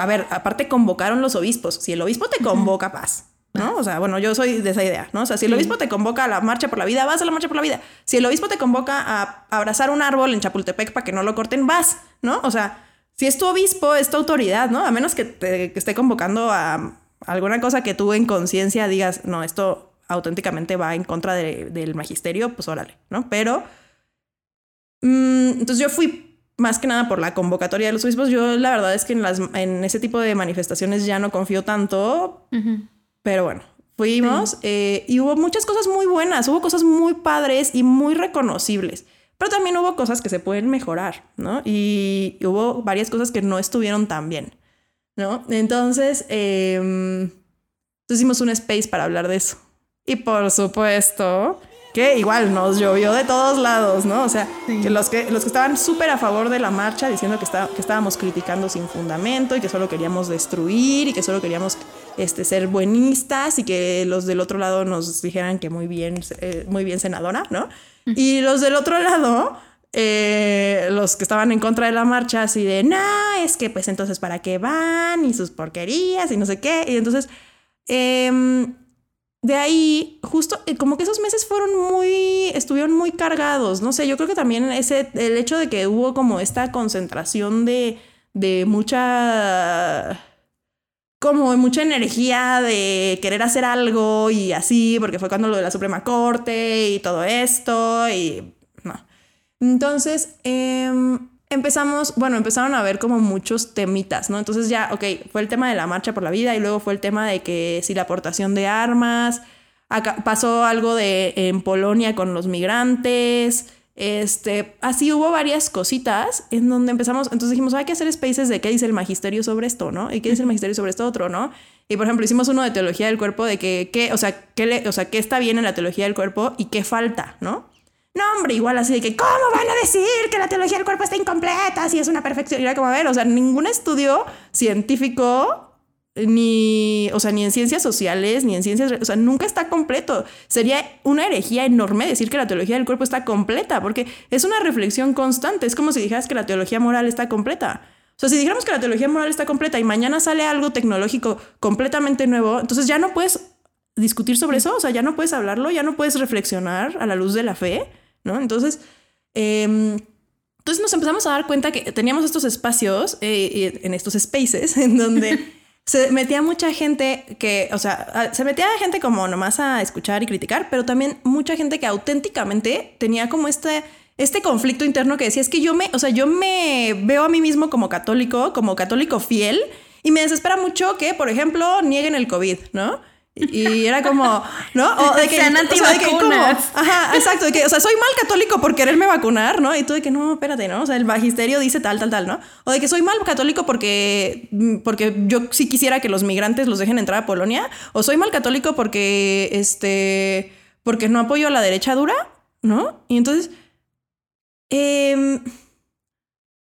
[SPEAKER 2] a ver, aparte convocaron los obispos. Si el obispo te convoca, paz. ¿no? O sea, bueno, yo soy de esa idea, ¿no? O sea, si el obispo te convoca a la marcha por la vida, vas a la marcha por la vida. Si el obispo te convoca a abrazar un árbol en Chapultepec para que no lo corten, vas, ¿no? O sea, si es tu obispo, es tu autoridad, ¿no? A menos que te esté convocando a alguna cosa que tú en conciencia digas, no, esto auténticamente va en contra del magisterio, pues órale, ¿no? Pero, mm, entonces yo fui más que nada por la convocatoria de los obispos. Yo la verdad es que en, las, en ese tipo de manifestaciones ya no confío tanto, pero bueno, fuimos eh, y hubo muchas cosas muy buenas, hubo cosas muy padres y muy reconocibles. Pero también hubo cosas que se pueden mejorar, ¿no? Y hubo varias cosas que no estuvieron tan bien, ¿no? Entonces, eh, hicimos un space para hablar de eso. Y por supuesto que igual nos llovió de todos lados, ¿no? O sea, que, los que los que estaban súper a favor de la marcha diciendo que, está, que estábamos criticando sin fundamento y que solo queríamos destruir y que solo queríamos este, ser buenistas y que los del otro lado nos dijeran que muy bien, eh, muy bien senadora, ¿no? Y los del otro lado eh, los que estaban en contra de la marcha, así de, no, es que pues entonces para qué van y sus porquerías y no sé qué. Y entonces, em, de ahí, justo eh, como que esos meses fueron muy, estuvieron muy cargados, no sé, yo creo que también ese, el hecho de que hubo como esta concentración de, de mucha como mucha energía de querer hacer algo y así, porque fue cuando lo de la Suprema Corte y todo esto y no. Entonces, em, empezamos, bueno, empezaron a ver como muchos temitas, ¿no? Entonces ya, ok, fue el tema de la marcha por la vida y luego fue el tema de que si la aportación de armas, acá pasó algo de en Polonia con los migrantes, este, así hubo varias cositas en donde empezamos, entonces dijimos, hay que hacer spaces de qué dice el magisterio sobre esto, ¿no? Y qué dice el magisterio sobre esto otro, ¿no? Y por ejemplo, hicimos uno de teología del cuerpo de que, qué, o sea, qué le, o sea, qué está bien en la teología del cuerpo y qué falta, ¿no? No, hombre, igual así de que, ¿cómo van a decir que la teología del cuerpo está incompleta si es una perfección? Y era como, a ver, o sea, ningún estudio científico ni, o sea, ni en ciencias sociales, ni en ciencias, o sea, nunca está completo. Sería una herejía enorme decir que la teología del cuerpo está completa, porque es una reflexión constante. Es como si dijeras que la teología moral está completa. O sea, si dijéramos que la teología moral está completa y mañana sale algo tecnológico completamente nuevo, entonces ya no puedes discutir sobre eso, o sea, ya no puedes hablarlo, ya no puedes reflexionar a la luz de la fe, ¿no? Entonces, em, entonces nos empezamos a dar cuenta que teníamos estos espacios, eh, en estos spaces, en donde se metía mucha gente que, o sea, se metía gente como nomás a escuchar y criticar, pero también mucha gente que auténticamente tenía como este, este conflicto interno que decía, es que yo me, o sea, yo me veo a mí mismo como católico, como católico fiel, y me desespera mucho que, por ejemplo, nieguen el COVID, ¿no? Y era como, ¿no?
[SPEAKER 1] O de que, Sean antivacunas.
[SPEAKER 2] ajá, exacto, de que, o sea, soy mal católico por quererme vacunar, ¿no? Y tú de que, no, espérate, ¿no? O sea, el magisterio dice tal, tal, tal, ¿no? O de que soy mal católico porque, porque yo sí quisiera que los migrantes los dejen entrar a Polonia. O soy mal católico porque, este, porque no apoyo a la derecha dura, ¿no? Y entonces, eh,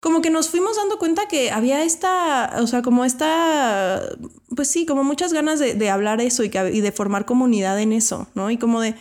[SPEAKER 2] como que nos fuimos dando cuenta que había esta, o sea, como esta, pues sí, como muchas ganas de, hablar eso y, y, de formar comunidad en eso, ¿no? Y como de,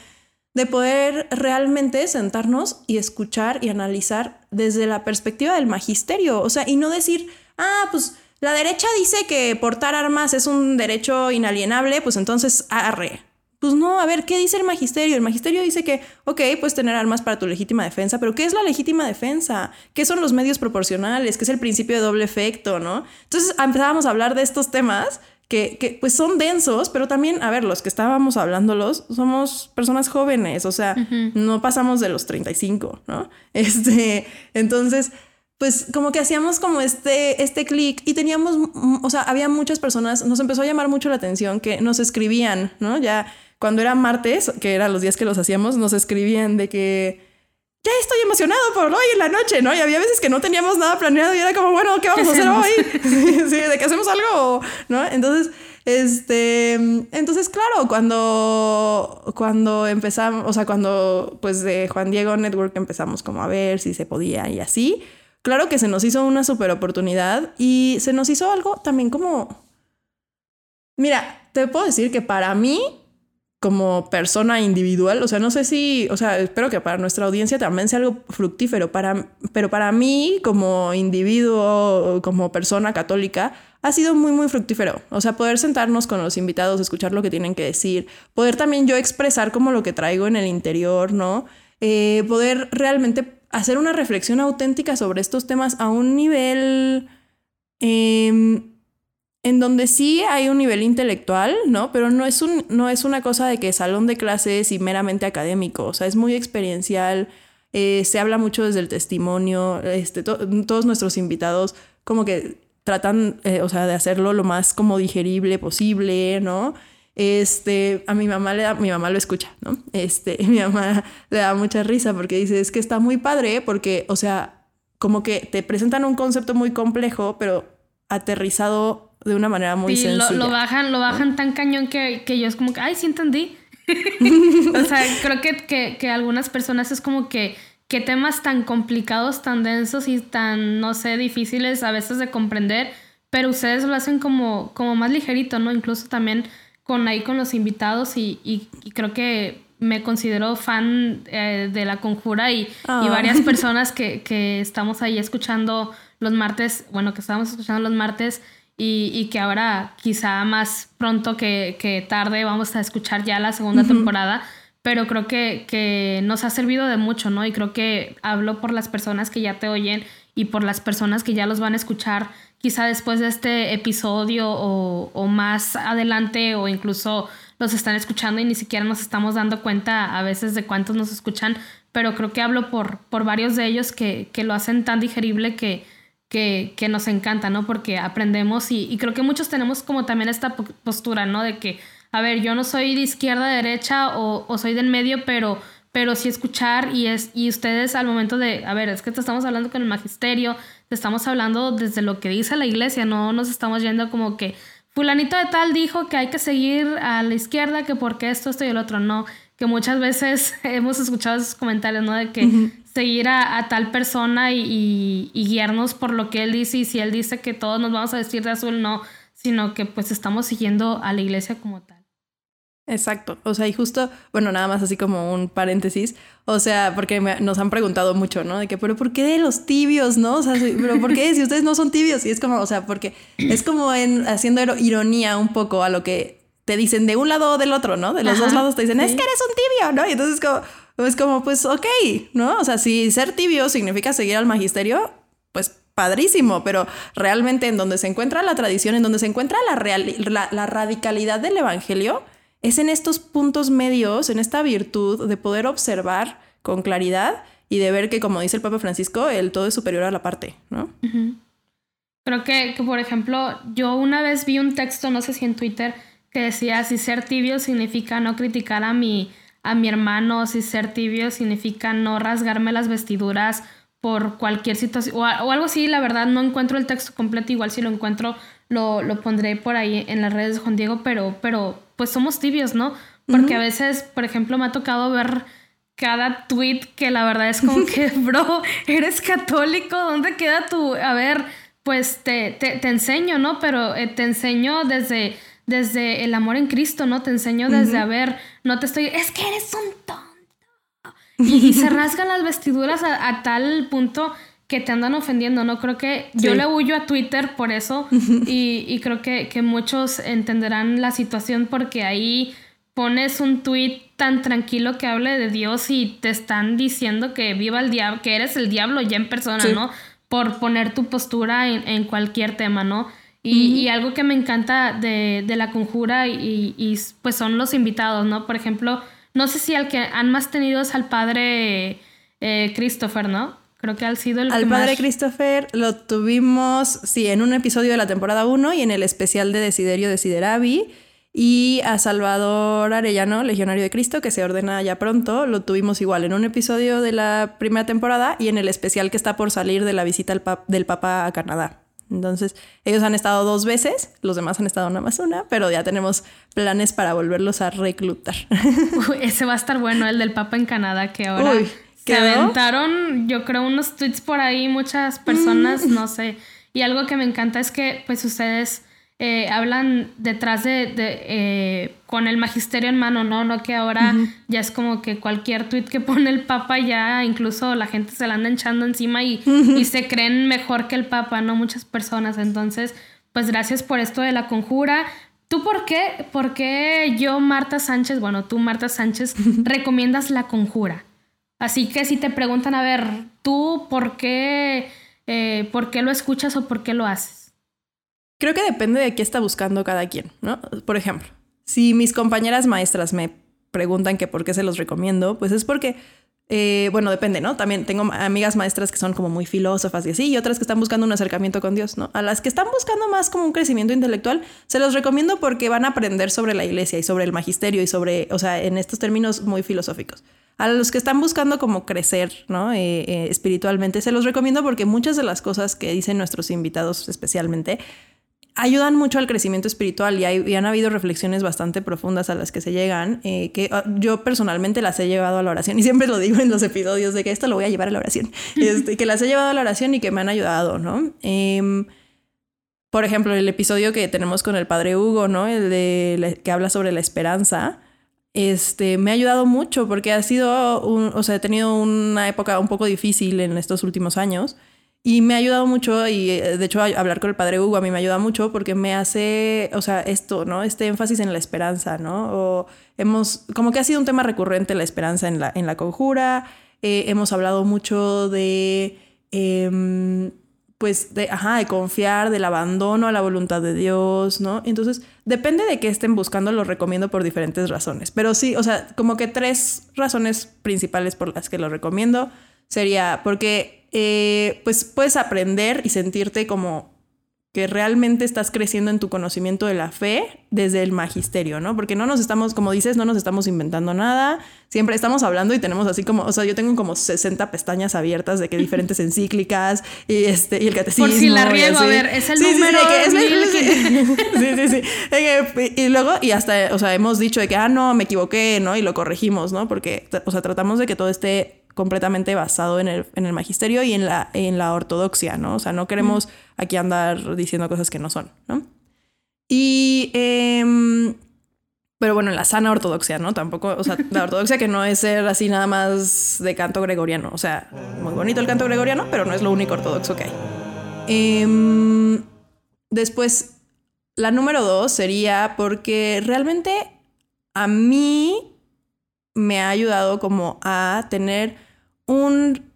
[SPEAKER 2] de poder realmente sentarnos y escuchar y analizar desde la perspectiva del magisterio, o sea, y no decir, ah, pues la derecha dice que portar armas es un derecho inalienable, pues entonces arre, pues no, a ver, ¿qué dice el magisterio? El magisterio dice que, ok, puedes tener armas para tu legítima defensa, pero ¿qué es la legítima defensa? ¿Qué son los medios proporcionales? ¿Qué es el principio de doble efecto, no? Entonces empezábamos a hablar de estos temas que, que, pues son densos, pero también, a ver, los que estábamos hablándolos somos personas jóvenes, o sea, no pasamos de los 35, ¿no? Este, entonces, pues como que hacíamos como este, este clic y teníamos, o sea, había muchas personas, nos empezó a llamar mucho la atención que nos escribían, ¿no? Ya cuando era martes, que eran los días que los hacíamos, nos escribían de que ya estoy emocionado por hoy en la noche, ¿no? Y había veces que no teníamos nada planeado y era como, bueno, ¿qué vamos a hacer hoy? sí, de que hacemos algo, ¿no? Entonces, este, entonces, claro, cuando, cuando empezamos, o sea, cuando pues de Juan Diego Network empezamos como a ver si se podía y así, claro que se nos hizo una super oportunidad y se nos hizo algo también como, mira, te puedo decir que para mí como persona individual, o sea, no sé si, o sea, espero que para nuestra audiencia también sea algo fructífero, para, pero para mí como individuo, como persona católica, ha sido muy, muy fructífero. O sea, poder sentarnos con los invitados, escuchar lo que tienen que decir, poder también yo expresar como lo que traigo en el interior, ¿no? Eh, poder realmente hacer una reflexión auténtica sobre estos temas a un nivel... Eh, en donde sí hay un nivel intelectual, ¿no? Pero no es, un, no es una cosa de que salón de clases y meramente académico, o sea, es muy experiencial, eh, se habla mucho desde el testimonio, este, todos nuestros invitados como que tratan, eh, o sea, de hacerlo lo más como digerible posible, ¿no? Este, a mi mamá le da, mi mamá lo escucha, ¿no? Este, mi mamá le da mucha risa porque dice, es que está muy padre porque, o sea, como que te presentan un concepto muy complejo, pero aterrizado de una manera muy sí,
[SPEAKER 1] Lo, lo, bajan, lo bajan tan cañón que, que, yo es como que, ay, sí entendí. o sea, creo que, que, que, algunas personas es como que, que temas tan complicados, tan densos y tan, no sé, difíciles a veces de comprender, pero ustedes lo hacen como, como más ligerito, ¿no? Incluso también con ahí con los invitados y, y, y creo que me considero fan eh, de la conjura y, y varias personas que, que, estamos ahí escuchando los martes, bueno, que estamos escuchando los martes y, y que ahora quizá más pronto que, que, tarde vamos a escuchar ya la segunda temporada, pero creo que, que nos ha servido de mucho, ¿no? Y creo que hablo por las personas que ya te oyen y por las personas que ya los van a escuchar quizá después de este episodio o, o más adelante o incluso los están escuchando y ni siquiera nos estamos dando cuenta a veces de cuántos nos escuchan, pero creo que hablo por, por varios de ellos que, que lo hacen tan digerible que, que, que, nos encanta, ¿no? Porque aprendemos y, creo que muchos tenemos como también esta postura, ¿no? De que, a ver, yo no soy de izquierda, de derecha o, o soy del medio, pero pero sí escuchar y es y ustedes al momento de, a ver, es que te estamos hablando con el magisterio, te estamos hablando desde lo que dice la iglesia, no nos estamos yendo como que fulanito de tal dijo que hay que seguir a la izquierda, que porque esto, esto y el otro, no, que muchas veces hemos escuchado esos comentarios, ¿no? De que seguir a, tal persona y, y, guiarnos por lo que él dice y si él dice que todos nos vamos a vestir de azul, no, sino que pues estamos siguiendo a la iglesia como tal.
[SPEAKER 2] Exacto, o sea, y justo, bueno, nada más así como un paréntesis, o sea, porque nos han preguntado mucho, ¿no? De que, pero ¿por qué de los tibios, no? O sea, pero ¿por qué si ustedes no son tibios? Y es como, o sea, porque es como en haciendo ironía un poco a lo que te dicen de un lado o del otro, ¿no? De los dos lados te dicen, es que eres un tibio, ¿no? Y entonces como, es como, pues, ok, ¿no? O sea, si ser tibio significa seguir al magisterio, pues padrísimo, pero realmente en donde se encuentra la tradición, en donde se encuentra la, real, la radicalidad del evangelio, es en estos puntos medios, en esta virtud de poder observar con claridad y de ver que, como dice el Papa Francisco, el todo es superior a la parte, ¿no?
[SPEAKER 1] Creo que, que, por ejemplo, yo una vez vi un texto, no sé si en Twitter, que decía, si ser tibio significa no criticar a mi, a mi hermano, si ser tibio significa no rasgarme las vestiduras por cualquier situación, o, o, algo así, la verdad no encuentro el texto completo, igual si lo encuentro lo, lo pondré por ahí en las redes de Juan Diego, pero, pero pues somos tibios, ¿no? Porque a veces, por ejemplo, me ha tocado ver cada tweet que la verdad es como que, bro, eres católico, ¿dónde queda tu, a ver, pues te, te, enseño, ¿no? Pero eh, te enseño desde, desde el amor en Cristo, ¿no? Te enseño desde, a ver, no te estoy, es que eres un tonto. Y, se rasgan las vestiduras a, a tal punto que te andan ofendiendo, ¿no? Creo que yo le huyo a Twitter por eso y, creo que, muchos entenderán la situación porque ahí pones un tweet tan tranquilo que hable de Dios y te están diciendo que viva el diablo, que eres el diablo ya en persona, ¿no? Por poner tu postura en, cualquier tema, ¿no? Y, algo que me encanta de, la conjura y, pues son los invitados, ¿no? Por ejemplo, no sé si al que han más tenido es al padre eh, Christopher, ¿no? Creo que ha sido el
[SPEAKER 2] Al padre Christopher lo tuvimos, sí, en un episodio de la temporada 1 y en el especial de Desiderio Desideravi. Y a Salvador Arellano, Legionario de Cristo, que se ordena ya pronto, lo tuvimos igual en un episodio de la primera temporada y en el especial que está por salir de la visita del Papa a Canadá. Entonces, ellos han estado dos veces, los demás han estado nada más una, pero ya tenemos planes para volverlos a reclutar.
[SPEAKER 1] ese va a estar bueno, el del Papa en Canadá, que ahora se aventaron, yo creo, unos tweets por ahí, muchas personas, mm. no sé. Y algo que me encanta es que, pues, ustedes eh, hablan detrás de, eh, con el magisterio en mano, ¿no? No que ahora ya es como que cualquier tweet que pone el Papa ya, incluso la gente se la anda echando encima y, y se creen mejor que el Papa, ¿no? Muchas personas. Entonces, pues gracias por esto de la conjura. ¿Tú por qué, por qué yo, Marta Sánchez, bueno, tú, Marta Sánchez, recomiendas la conjura? Así que si te preguntan, a ver, ¿tú por qué, eh, por qué lo escuchas o por qué lo haces?
[SPEAKER 2] Creo que depende de qué está buscando cada quien, ¿no? Por ejemplo, si mis compañeras maestras me preguntan que por qué se los recomiendo, pues es porque, eh, bueno, depende, ¿no? También tengo amigas maestras que son como muy filósofas y así, y otras que están buscando un acercamiento con Dios, ¿no? A las que están buscando más como un crecimiento intelectual, se los recomiendo porque van a aprender sobre la iglesia y sobre el magisterio y sobre, o sea, en estos términos muy filosóficos a los que están buscando como crecer, ¿no? Eh, eh, espiritualmente, se los recomiendo porque muchas de las cosas que dicen nuestros invitados especialmente ayudan mucho al crecimiento espiritual y, hay, han habido reflexiones bastante profundas a las que se llegan, eh, que ah, yo personalmente las he llevado a la oración y siempre lo digo en los episodios de que esto lo voy a llevar a la oración, este, que las he llevado a la oración y que me han ayudado, ¿no? Em, por ejemplo, el episodio que tenemos con el padre Hugo, ¿no? El de que habla sobre la esperanza este, me ha ayudado mucho porque ha sido, un, o sea, he tenido una época un poco difícil en estos últimos años y me ha ayudado mucho y eh, de hecho hablar con el padre Hugo a mí me ayuda mucho porque me hace, o sea, esto, ¿no? Este énfasis en la esperanza, ¿no? O hemos, como que ha sido un tema recurrente la esperanza en la, en la conjura, eh, hemos hablado mucho de... Em, pues de, ajá, de confiar, del abandono a la voluntad de Dios, ¿no? Entonces, depende de qué estén buscando, lo recomiendo por diferentes razones. Pero sí, o sea, como que tres razones principales por las que lo recomiendo sería porque, eh, pues, puedes aprender y sentirte como que realmente estás creciendo en tu conocimiento de la fe desde el magisterio, ¿no? Porque no nos estamos, como dices, no nos estamos inventando nada, siempre estamos hablando y tenemos así como, o sea, yo tengo como 60 pestañas abiertas de que diferentes encíclicas y este y el catecismo.
[SPEAKER 1] Por si la riego, a ver, es el número.
[SPEAKER 2] Sí, sí, sí, sí, Y luego, y hasta, o sea, hemos dicho de que, ah, no, me equivoqué, ¿no? Y lo corregimos, ¿no? Porque, o sea, tratamos de que todo esté completamente basado en el, en el magisterio y en la, en la ortodoxia, ¿no? O sea, no queremos aquí andar diciendo cosas que no son, ¿no? Y... Em, pero bueno, en la sana ortodoxia, ¿no? Tampoco, o sea, la ortodoxia que no es ser así nada más de canto gregoriano. O sea, muy bonito el canto gregoriano, pero no es lo único ortodoxo que hay. Em, después, la número dos sería porque realmente a mí me ha ayudado como a tener un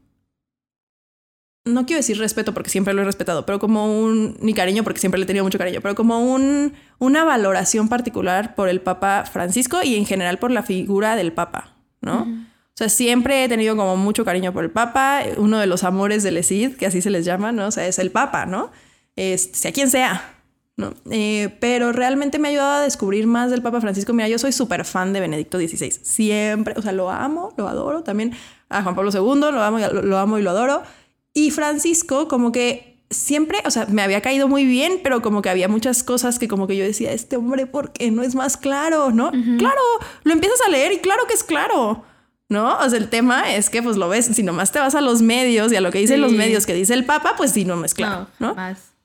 [SPEAKER 2] no quiero decir respeto porque siempre lo he respetado, pero como un, ni cariño porque siempre le he tenido mucho cariño, pero como un, una valoración particular por el Papa Francisco y en general por la figura del Papa, ¿no? O sea, siempre he tenido como mucho cariño por el Papa, uno de los amores del ESID, que así se les llama, ¿no? O sea, es el Papa, ¿no? Este, sea quien sea, ¿no? Eh, pero realmente me ha ayudado a descubrir más del Papa Francisco. Mira, yo soy súper fan de Benedicto XVI, siempre, o sea, lo amo, lo adoro también a Juan Pablo II, lo amo, lo, amo y lo adoro. Y Francisco como que siempre, o sea, me había caído muy bien, pero como que había muchas cosas que como que yo decía, este hombre, ¿por qué no es más claro? ¿No? Claro, lo empiezas a leer y claro que es claro. ¿No? O sea, el tema es que pues lo ves, si nomás te vas a los medios y a lo que dicen los medios que dice el Papa, pues sí, no, es claro, ¿no?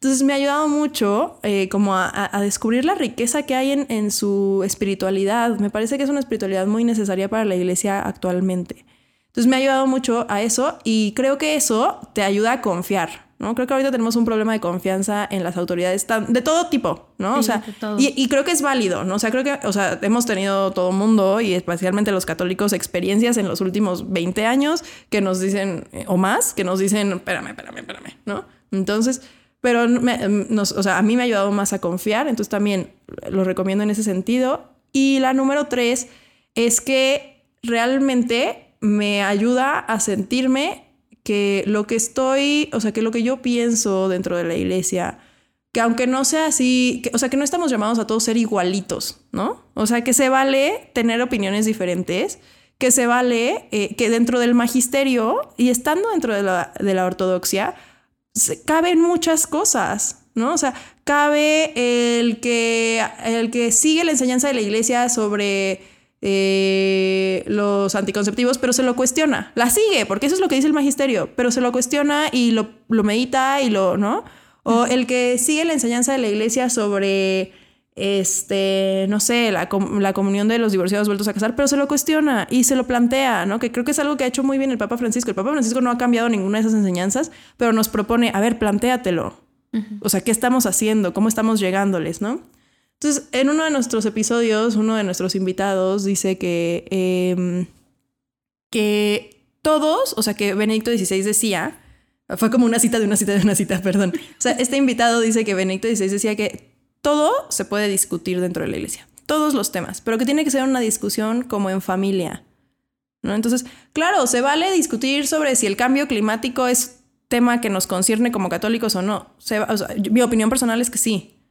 [SPEAKER 2] Entonces me ha ayudado mucho eh, como a, descubrir la riqueza que hay en, en su espiritualidad. Me parece que es una espiritualidad muy necesaria para la iglesia actualmente. Entonces me ha ayudado mucho a eso y creo que eso te ayuda a confiar, ¿no? Creo que ahorita tenemos un problema de confianza en las autoridades de todo tipo, ¿no? o sea, y, creo que es válido, ¿no? O sea, creo que, o sea, hemos tenido todo mundo y especialmente los católicos experiencias en los últimos 20 años que nos dicen, eh, o más, que nos dicen, espérame, espérame, espérame, ¿no? Entonces, pero nos, o sea, a mí me ha ayudado más a confiar, entonces también lo recomiendo en ese sentido. Y la número tres es que realmente me ayuda a sentirme que lo que estoy, o sea, que lo que yo pienso dentro de la iglesia, que aunque no sea así, o sea, que no estamos llamados a todos ser igualitos, ¿no? O sea, que se vale tener opiniones diferentes, que se vale eh, que dentro del magisterio y estando dentro de la, de la ortodoxia, se, caben muchas cosas, ¿no? O sea, cabe el que, el que sigue la enseñanza de la iglesia sobre eh, los anticonceptivos, pero se lo cuestiona. La sigue, porque eso es lo que dice el magisterio, pero se lo cuestiona y lo, medita y lo, ¿no? O el que sigue la enseñanza de la iglesia sobre, este, no sé, la, la, comunión de los divorciados vueltos a casar, pero se lo cuestiona y se lo plantea, ¿no? Que creo que es algo que ha hecho muy bien el Papa Francisco. El Papa Francisco no ha cambiado ninguna de esas enseñanzas, pero nos propone, a ver, plantéatelo. O sea, ¿qué estamos haciendo? ¿Cómo estamos llegándoles, no? Entonces, en uno de nuestros episodios, uno de nuestros invitados dice que, em, que todos, o sea, que Benedicto XVI decía, fue como una cita de una cita de una cita, perdón. O sea, este invitado dice que Benedicto XVI decía que todo se puede discutir dentro de la iglesia, todos los temas, pero que tiene que ser una discusión como en familia. ¿no? Entonces, claro, se vale discutir sobre si el cambio climático es tema que nos concierne como católicos o no. mi opinión personal es que sí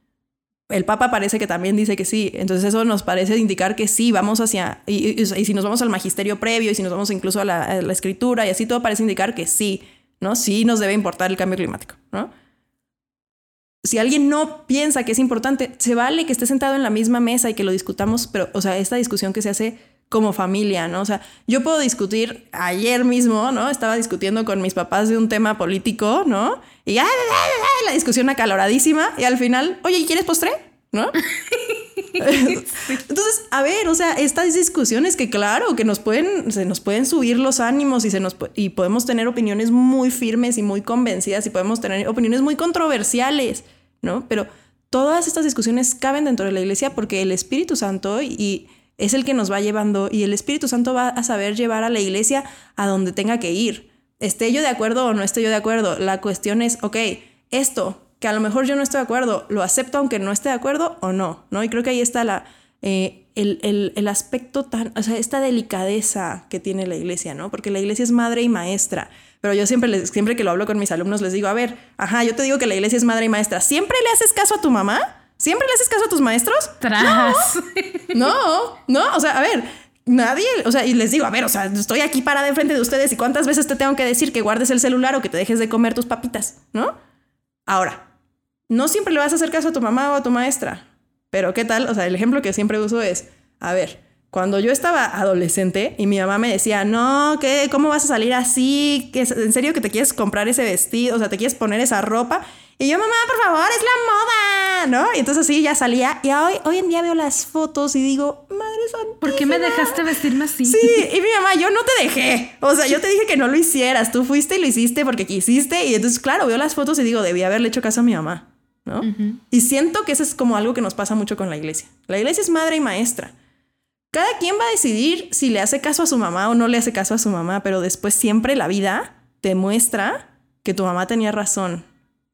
[SPEAKER 2] el Papa parece que también dice que sí. Entonces eso nos parece indicar que sí, vamos hacia... Y, si nos vamos al magisterio previo y si nos vamos incluso a la, escritura y así todo parece indicar que sí, ¿no? Sí nos debe importar el cambio climático, ¿no? Si alguien no piensa que es importante, se vale que esté sentado en la misma mesa y que lo discutamos, pero, o sea, esta discusión que se hace como familia, ¿no? O sea, yo puedo discutir ayer mismo, ¿no? Estaba discutiendo con mis papás de un tema político, ¿no? Y la discusión acaloradísima y al final, oye, ¿y quieres postre? ¿No? Entonces, a ver, o sea, estas discusiones que claro, que nos pueden, se nos pueden subir los ánimos y, se nos, y podemos tener opiniones muy firmes y muy convencidas y podemos tener opiniones muy controversiales, ¿no? Pero todas estas discusiones caben dentro de la iglesia porque el Espíritu Santo y es el que nos va llevando y el Espíritu Santo va a saber llevar a la iglesia a donde tenga que ir. Esté yo de acuerdo o no esté yo de acuerdo, la cuestión es, ok, esto que a lo mejor yo no estoy de acuerdo, lo acepto aunque no esté de acuerdo o no, ¿no? Y creo que ahí está la, eh, el, aspecto tan, o sea, esta delicadeza que tiene la iglesia, ¿no? Porque la iglesia es madre y maestra. Pero yo siempre, les, siempre que lo hablo con mis alumnos les digo, a ver, ajá, yo te digo que la iglesia es madre y maestra. ¿Siempre le haces caso a tu mamá? ¿Siempre le haces caso a tus maestros?
[SPEAKER 1] Tras.
[SPEAKER 2] No, no, o sea, a ver, nadie, o sea, y les digo, a ver, o sea, estoy aquí para de frente de ustedes y cuántas veces te tengo que decir que guardes el celular o que te dejes de comer tus papitas, ¿no? Ahora, no siempre le vas a hacer caso a tu mamá o a tu maestra. Pero ¿qué tal? O sea, el ejemplo que siempre uso es, a ver, cuando yo estaba adolescente y mi mamá me decía, no, ¿qué? ¿Cómo vas a salir así? ¿En serio que te quieres comprar ese vestido? O sea, ¿te quieres poner esa ropa? Y yo, mamá, por favor, es la moda, ¿no? Y entonces sí, ya salía. Y hoy, hoy en día veo las fotos y digo, madre santa.
[SPEAKER 1] ¿Por qué me dejaste vestirme así?
[SPEAKER 2] Sí, y mi mamá, yo no te dejé. O sea, yo te dije que no lo hicieras. Tú fuiste y lo hiciste porque quisiste. Y entonces, claro, veo las fotos y digo, debí haberle hecho caso a mi mamá. ¿no? Y siento que eso es como algo que nos pasa mucho con la iglesia. La iglesia es madre y maestra. Cada quien va a decidir si le hace caso a su mamá o no le hace caso a su mamá, pero después siempre la vida te muestra que tu mamá tenía razón.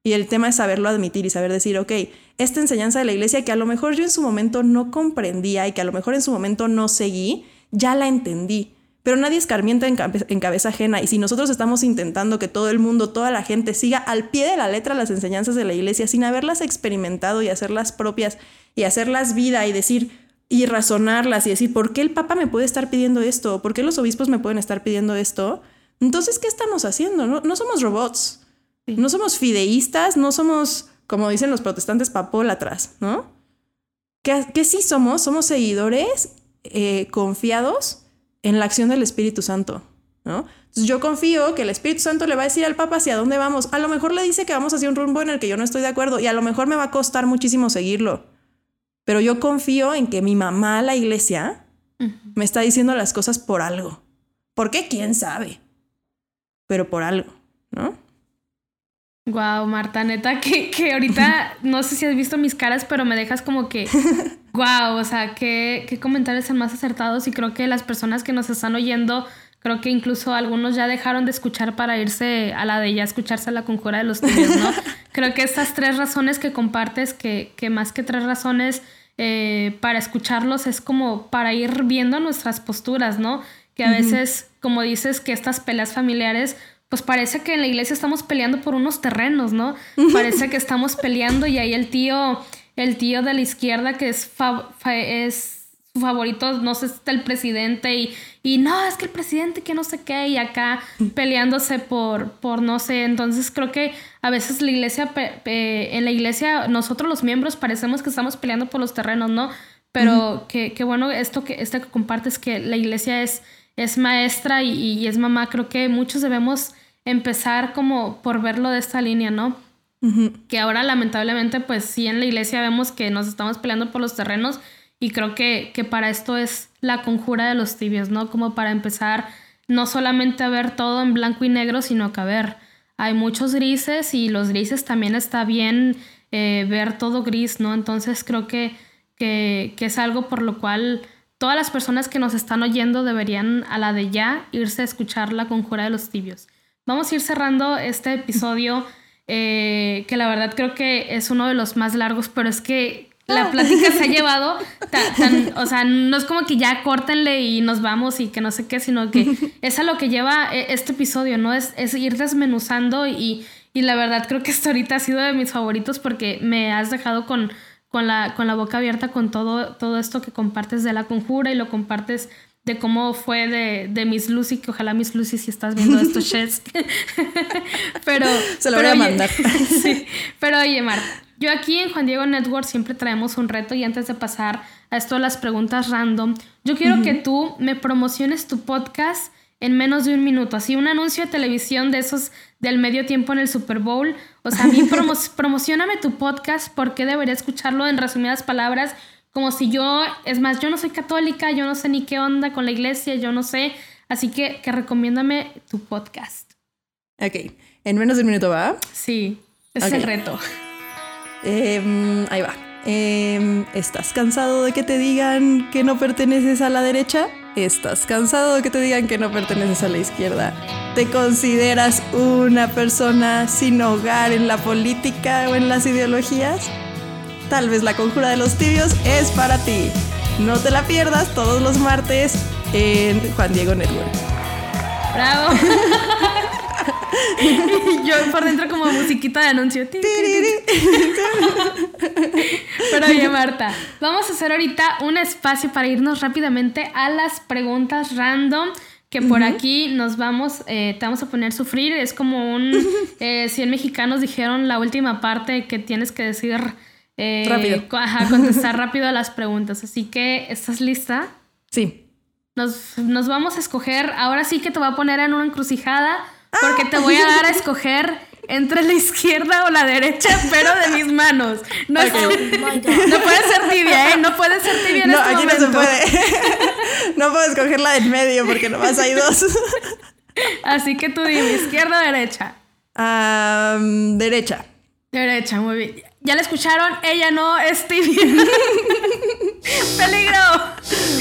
[SPEAKER 2] Y el tema es saberlo admitir y saber decir, ok, esta enseñanza de la iglesia que a lo mejor yo en su momento no comprendía y que a lo mejor en su momento no seguí, ya la entendí. Pero nadie escarmienta en, en, cabeza ajena y si nosotros estamos intentando que todo el mundo, toda la gente siga al pie de la letra las enseñanzas de la iglesia sin haberlas experimentado y hacerlas propias y hacerlas vida y decir y razonarlas y decir, ¿por qué el Papa me puede estar pidiendo esto? ¿Por qué los obispos me pueden estar pidiendo esto? Entonces, ¿qué estamos haciendo? No, no somos robots, no somos fideístas, no somos, como dicen los protestantes, papólatras, ¿no? ¿Qué, qué sí somos? Somos seguidores eh, confiados en la acción del Espíritu Santo, ¿no? Entonces yo confío que el Espíritu Santo le va a decir al Papa hacia dónde vamos. A lo mejor le dice que vamos hacia un rumbo en el que yo no estoy de acuerdo y a lo mejor me va a costar muchísimo seguirlo. Pero yo confío en que mi mamá, la iglesia, me está diciendo las cosas por algo. ¿Por qué? ¿Quién sabe? Pero por algo, ¿no?
[SPEAKER 1] Wow, Marta, neta, que, que ahorita no sé si has visto mis caras, pero me dejas como que, wow, o sea, qué, qué comentarios son más acertados y creo que las personas que nos están oyendo, creo que incluso algunos ya dejaron de escuchar para irse a la de ya escucharse a la conjura de los tíos, ¿no? creo que estas tres razones que compartes, que, que más que tres razones eh, para escucharlos, es como para ir viendo nuestras posturas, ¿no? Que a veces, como dices, que estas peleas familiares pues parece que en la iglesia estamos peleando por unos terrenos, ¿no? Parece que estamos peleando y ahí el tío, el tío de la izquierda que es, es su favorito, no sé, está el presidente y, y no, es que el presidente que no sé qué y acá peleándose por, por no sé, entonces creo que a veces la iglesia, en la iglesia nosotros los miembros parecemos que estamos peleando por los terrenos, ¿no? Pero que, bueno esto que, esto que compartes que la iglesia es es maestra y, es mamá, creo que muchos debemos empezar como por verlo de esta línea, ¿no? Que ahora lamentablemente pues sí en la iglesia vemos que nos estamos peleando por los terrenos y creo que, que para esto es la conjura de los tibios, ¿no? Como para empezar no solamente a ver todo en blanco y negro, sino que a ver, hay muchos grises y los grises también está bien eh, ver todo gris, ¿no? Entonces creo que, que, que es algo por lo cual todas las personas que nos están oyendo deberían a la de ya irse a escuchar la conjura de los tibios. Vamos a ir cerrando este episodio eh, que la verdad creo que es uno de los más largos, pero es que la plática se ha llevado tan, o sea, no es como que ya córtenle y nos vamos y que no sé qué, sino que es a lo que lleva eh, este episodio, ¿no? Es, es ir desmenuzando y, y la verdad creo que hasta ahorita ha sido de mis favoritos porque me has dejado con con la, con la boca abierta con todo, todo esto que compartes de la conjura y lo compartes de cómo fue de, de Miss Lucy, que ojalá Miss Lucy si estás viendo esto, Chess. pero...
[SPEAKER 2] Se lo voy a mandar.
[SPEAKER 1] sí, pero oye, Marta, yo aquí en Juan Diego Network siempre traemos un reto y antes de pasar a esto las preguntas random, yo quiero que tú me promociones tu podcast en menos de un minuto, así un anuncio de televisión de esos del medio tiempo en el Super Bowl. O sea, a mí promocioname tu podcast, ¿por qué debería escucharlo en resumidas palabras? como si yo, es más, yo no soy católica, yo no sé ni qué onda con la iglesia, yo no sé, así que, que recomiéndame tu podcast.
[SPEAKER 2] Ok, en menos de un minuto va.
[SPEAKER 1] Sí, es el reto.
[SPEAKER 2] Em, ahí va. Em, ¿Estás cansado de que te digan que no perteneces a la derecha? ¿Estás cansado de que te digan que no perteneces a la izquierda? ¿Te consideras una persona sin hogar en la política o en las ideologías? Tal vez la conjura de los tibios es para ti. No te la pierdas todos los martes en Juan Diego Network.
[SPEAKER 1] Bravo. yo por dentro como musiquita de anuncio. Pero oye, Marta, vamos a hacer ahorita un espacio para irnos rápidamente a las preguntas random. Que por aquí nos vamos, eh, te vamos a poner sufrir. Es como un eh, 100 mexicanos dijeron la última parte que tienes que decir eh,
[SPEAKER 2] Rápido.
[SPEAKER 1] Ajá, contestar rápido a las preguntas. Así que, ¿estás lista?
[SPEAKER 2] Sí.
[SPEAKER 1] Nos, nos vamos a escoger. Ahora sí que te voy a poner en una encrucijada. Porque te voy a dar a escoger entre la izquierda o la derecha, pero de mis manos. No,
[SPEAKER 2] Ok.
[SPEAKER 1] no puede ser tibia, ¿eh? No puede ser tibia en
[SPEAKER 2] No,
[SPEAKER 1] este
[SPEAKER 2] aquí no se
[SPEAKER 1] momento.
[SPEAKER 2] puede. no puedo escoger la del medio porque nomás hay dos.
[SPEAKER 1] Así que tú dime, izquierda o derecha.
[SPEAKER 2] Am, derecha.
[SPEAKER 1] Derecha, muy bien. Ya la escucharon, ella no es tibia. ¡Peligro!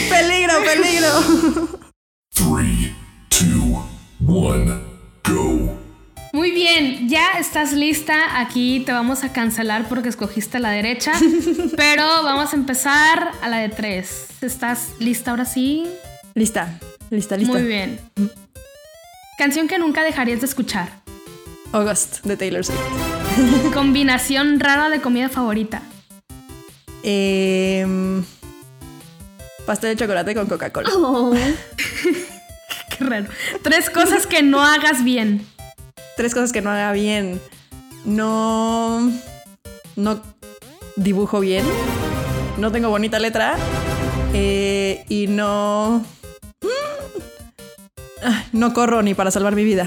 [SPEAKER 2] Peligro, peligro.
[SPEAKER 3] Three, two, one, go.
[SPEAKER 1] Muy bien, ya estás lista. Aquí te vamos a cancelar porque escogiste la derecha. Pero vamos a empezar a la de tres. ¿Estás lista ahora sí?
[SPEAKER 2] Lista, lista, lista.
[SPEAKER 1] Muy bien. Canción que nunca dejarías de escuchar.
[SPEAKER 2] August de Taylor Swift.
[SPEAKER 1] Combinación rara de comida favorita.
[SPEAKER 2] Em, pastel de chocolate con Coca-Cola.
[SPEAKER 1] Qué raro. Tres cosas que no hagas bien.
[SPEAKER 2] Tres cosas que no haga bien. No. No dibujo bien. No tengo bonita letra. eh, y no. Ah, No corro ni para salvar mi vida.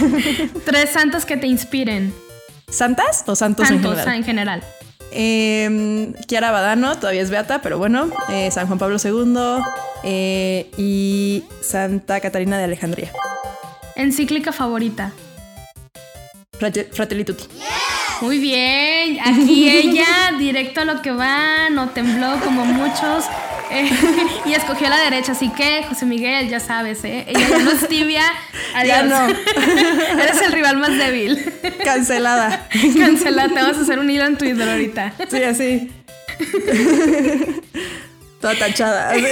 [SPEAKER 1] Tres santos que te inspiren.
[SPEAKER 2] ¿Santas o santos en
[SPEAKER 1] Santos
[SPEAKER 2] general?
[SPEAKER 1] en general.
[SPEAKER 2] Eh, Kiara Badano, todavía es beata, pero bueno. eh, San Juan Pablo II eh, y Santa Catarina de Alejandría.
[SPEAKER 1] Encíclica favorita.
[SPEAKER 2] Frate- Fratelli Tutti.
[SPEAKER 1] Muy bien, aquí ella, directo a lo que va, no tembló como muchos. eh, y escogió la derecha, así que José Miguel, ya sabes, ¿eh? ella ya no es tibia.
[SPEAKER 2] Ya
[SPEAKER 1] adiós.
[SPEAKER 2] no.
[SPEAKER 1] Eres el rival más débil.
[SPEAKER 2] Cancelada.
[SPEAKER 1] Cancelate, vamos a hacer un hilo en Twitter ahorita.
[SPEAKER 2] Sí, así. Toda tachada. así.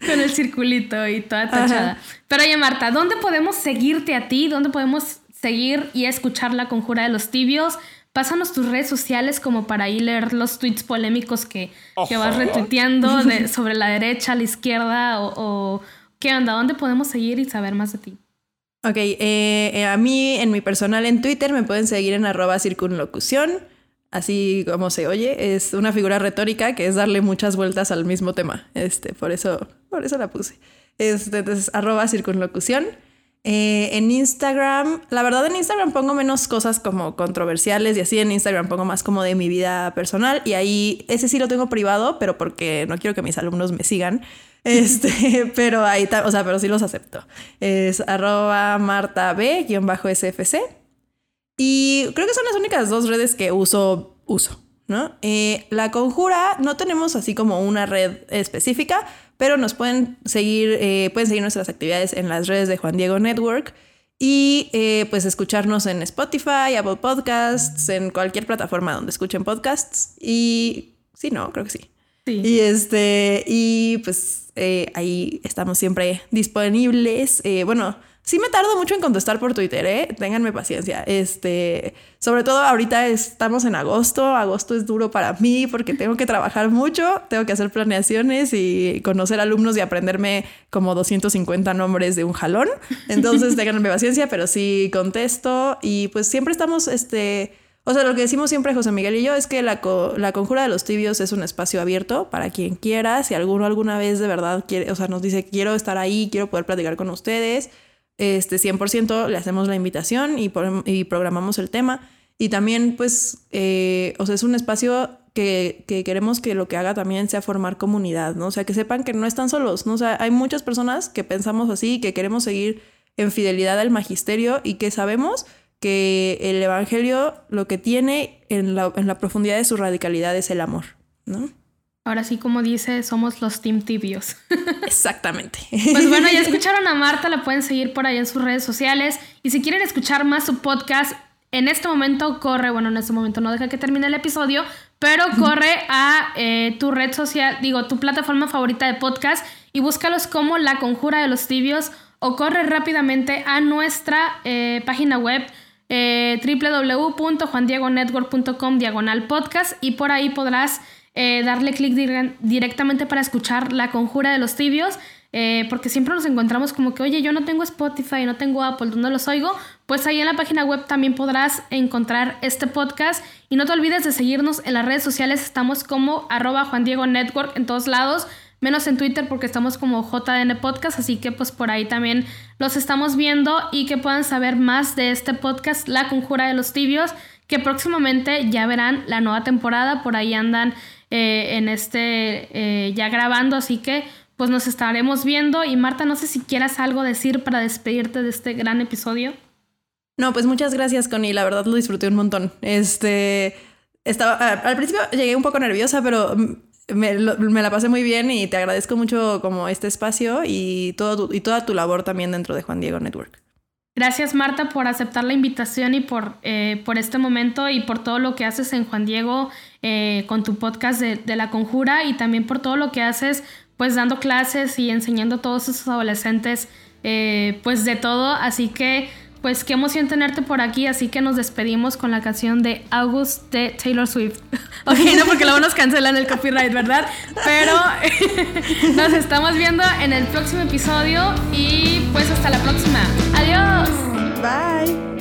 [SPEAKER 1] Con el circulito y toda tachada. Pero oye, Marta, ¿dónde podemos seguirte a ti? ¿Dónde podemos seguir y escuchar la conjura de los tibios? Pásanos tus redes sociales como para ahí leer los tweets polémicos que, que vas retuiteando de- sobre la derecha, la izquierda o, o qué onda, ¿dónde podemos seguir y saber más de ti?
[SPEAKER 2] Ok, eh, eh, a mí en mi personal en Twitter me pueden seguir en arroba circunlocución, así como se oye, es una figura retórica que es darle muchas vueltas al mismo tema, este, por eso, por eso la puse. Este, entonces, arroba circunlocución. Eh, en Instagram, la verdad en Instagram pongo menos cosas como controversiales y así en Instagram pongo más como de mi vida personal y ahí ese sí lo tengo privado, pero porque no quiero que mis alumnos me sigan. Este, pero ahí, o sea, pero sí los acepto. Es arroba martab-sfc. Y creo que son las únicas dos redes que uso, uso, ¿no? Eh, la conjura, no tenemos así como una red específica, pero nos pueden seguir, eh, pueden seguir nuestras actividades en las redes de Juan Diego Network y eh, pues escucharnos en Spotify, Apple Podcasts, en cualquier plataforma donde escuchen podcasts. Y sí, no, creo que sí.
[SPEAKER 1] Sí.
[SPEAKER 2] Y este, y pues eh, ahí estamos siempre disponibles. Eh, bueno, sí me tardo mucho en contestar por Twitter, ¿eh? Ténganme paciencia. Este, sobre todo ahorita estamos en agosto. Agosto es duro para mí porque tengo que trabajar mucho, tengo que hacer planeaciones y conocer alumnos y aprenderme como 250 nombres de un jalón. Entonces, ténganme paciencia, pero sí contesto y pues siempre estamos, este... O sea, lo que decimos siempre José Miguel y yo es que la, co- la conjura de los tibios es un espacio abierto para quien quiera. Si alguno alguna vez de verdad quiere, o sea, nos dice quiero estar ahí, quiero poder platicar con ustedes, este 100% le hacemos la invitación y, y programamos el tema. Y también, pues, eh, o sea, es un espacio que, que, queremos que lo que haga también sea formar comunidad, ¿no? O sea, que sepan que no están solos, ¿no? O sea, hay muchas personas que pensamos así, que queremos seguir en fidelidad al magisterio y que sabemos que el Evangelio lo que tiene en la, en la profundidad de su radicalidad es el amor, ¿no?
[SPEAKER 1] Ahora sí, como dice, somos los Team Tibios.
[SPEAKER 2] Exactamente.
[SPEAKER 1] Pues bueno, ya escucharon a Marta, la pueden seguir por ahí en sus redes sociales. Y si quieren escuchar más su podcast, en este momento corre, bueno, en este momento no deja que termine el episodio, pero corre a eh, tu red social, digo, tu plataforma favorita de podcast y búscalos como La Conjura de los Tibios o corre rápidamente a nuestra eh, página web eh, www.juandiegonetwork.com diagonal podcast y por ahí podrás eh, darle clic directamente para escuchar La Conjura de los Tibios, eh, porque siempre nos encontramos como que, oye, yo no tengo Spotify, no tengo Apple, ¿dónde los oigo? Pues ahí en la página web también podrás encontrar este podcast y no te olvides de seguirnos en las redes sociales, estamos como arroba Juan Diego Network en todos lados menos en Twitter porque estamos como JN Podcast, así que pues por ahí también los estamos viendo y que puedan saber más de este podcast, La Conjura de los Tibios, que próximamente ya verán la nueva temporada, por ahí andan eh, en este eh, ya grabando, así que pues nos estaremos viendo. Y Marta, no sé si quieras algo decir para despedirte de este gran episodio.
[SPEAKER 2] No, pues muchas gracias, Connie. La verdad lo disfruté un montón. Este estaba al principio llegué un poco nerviosa, pero me, la pasé muy bien y te agradezco mucho como este espacio y todo y toda tu labor también dentro de Juan Diego Network.
[SPEAKER 1] Gracias Marta por aceptar la invitación y por, eh, por este momento y por todo lo que haces en Juan Diego eh, con tu podcast de, de, La Conjura y también por todo lo que haces pues dando clases y enseñando a todos esos adolescentes eh, pues de todo. Así que pues qué emoción tenerte por aquí, así que nos despedimos con la canción de August de Taylor Swift. ok, no porque luego nos cancelan el copyright, ¿verdad? Pero nos estamos viendo en el próximo episodio y pues hasta la próxima. Adiós.
[SPEAKER 2] Bye.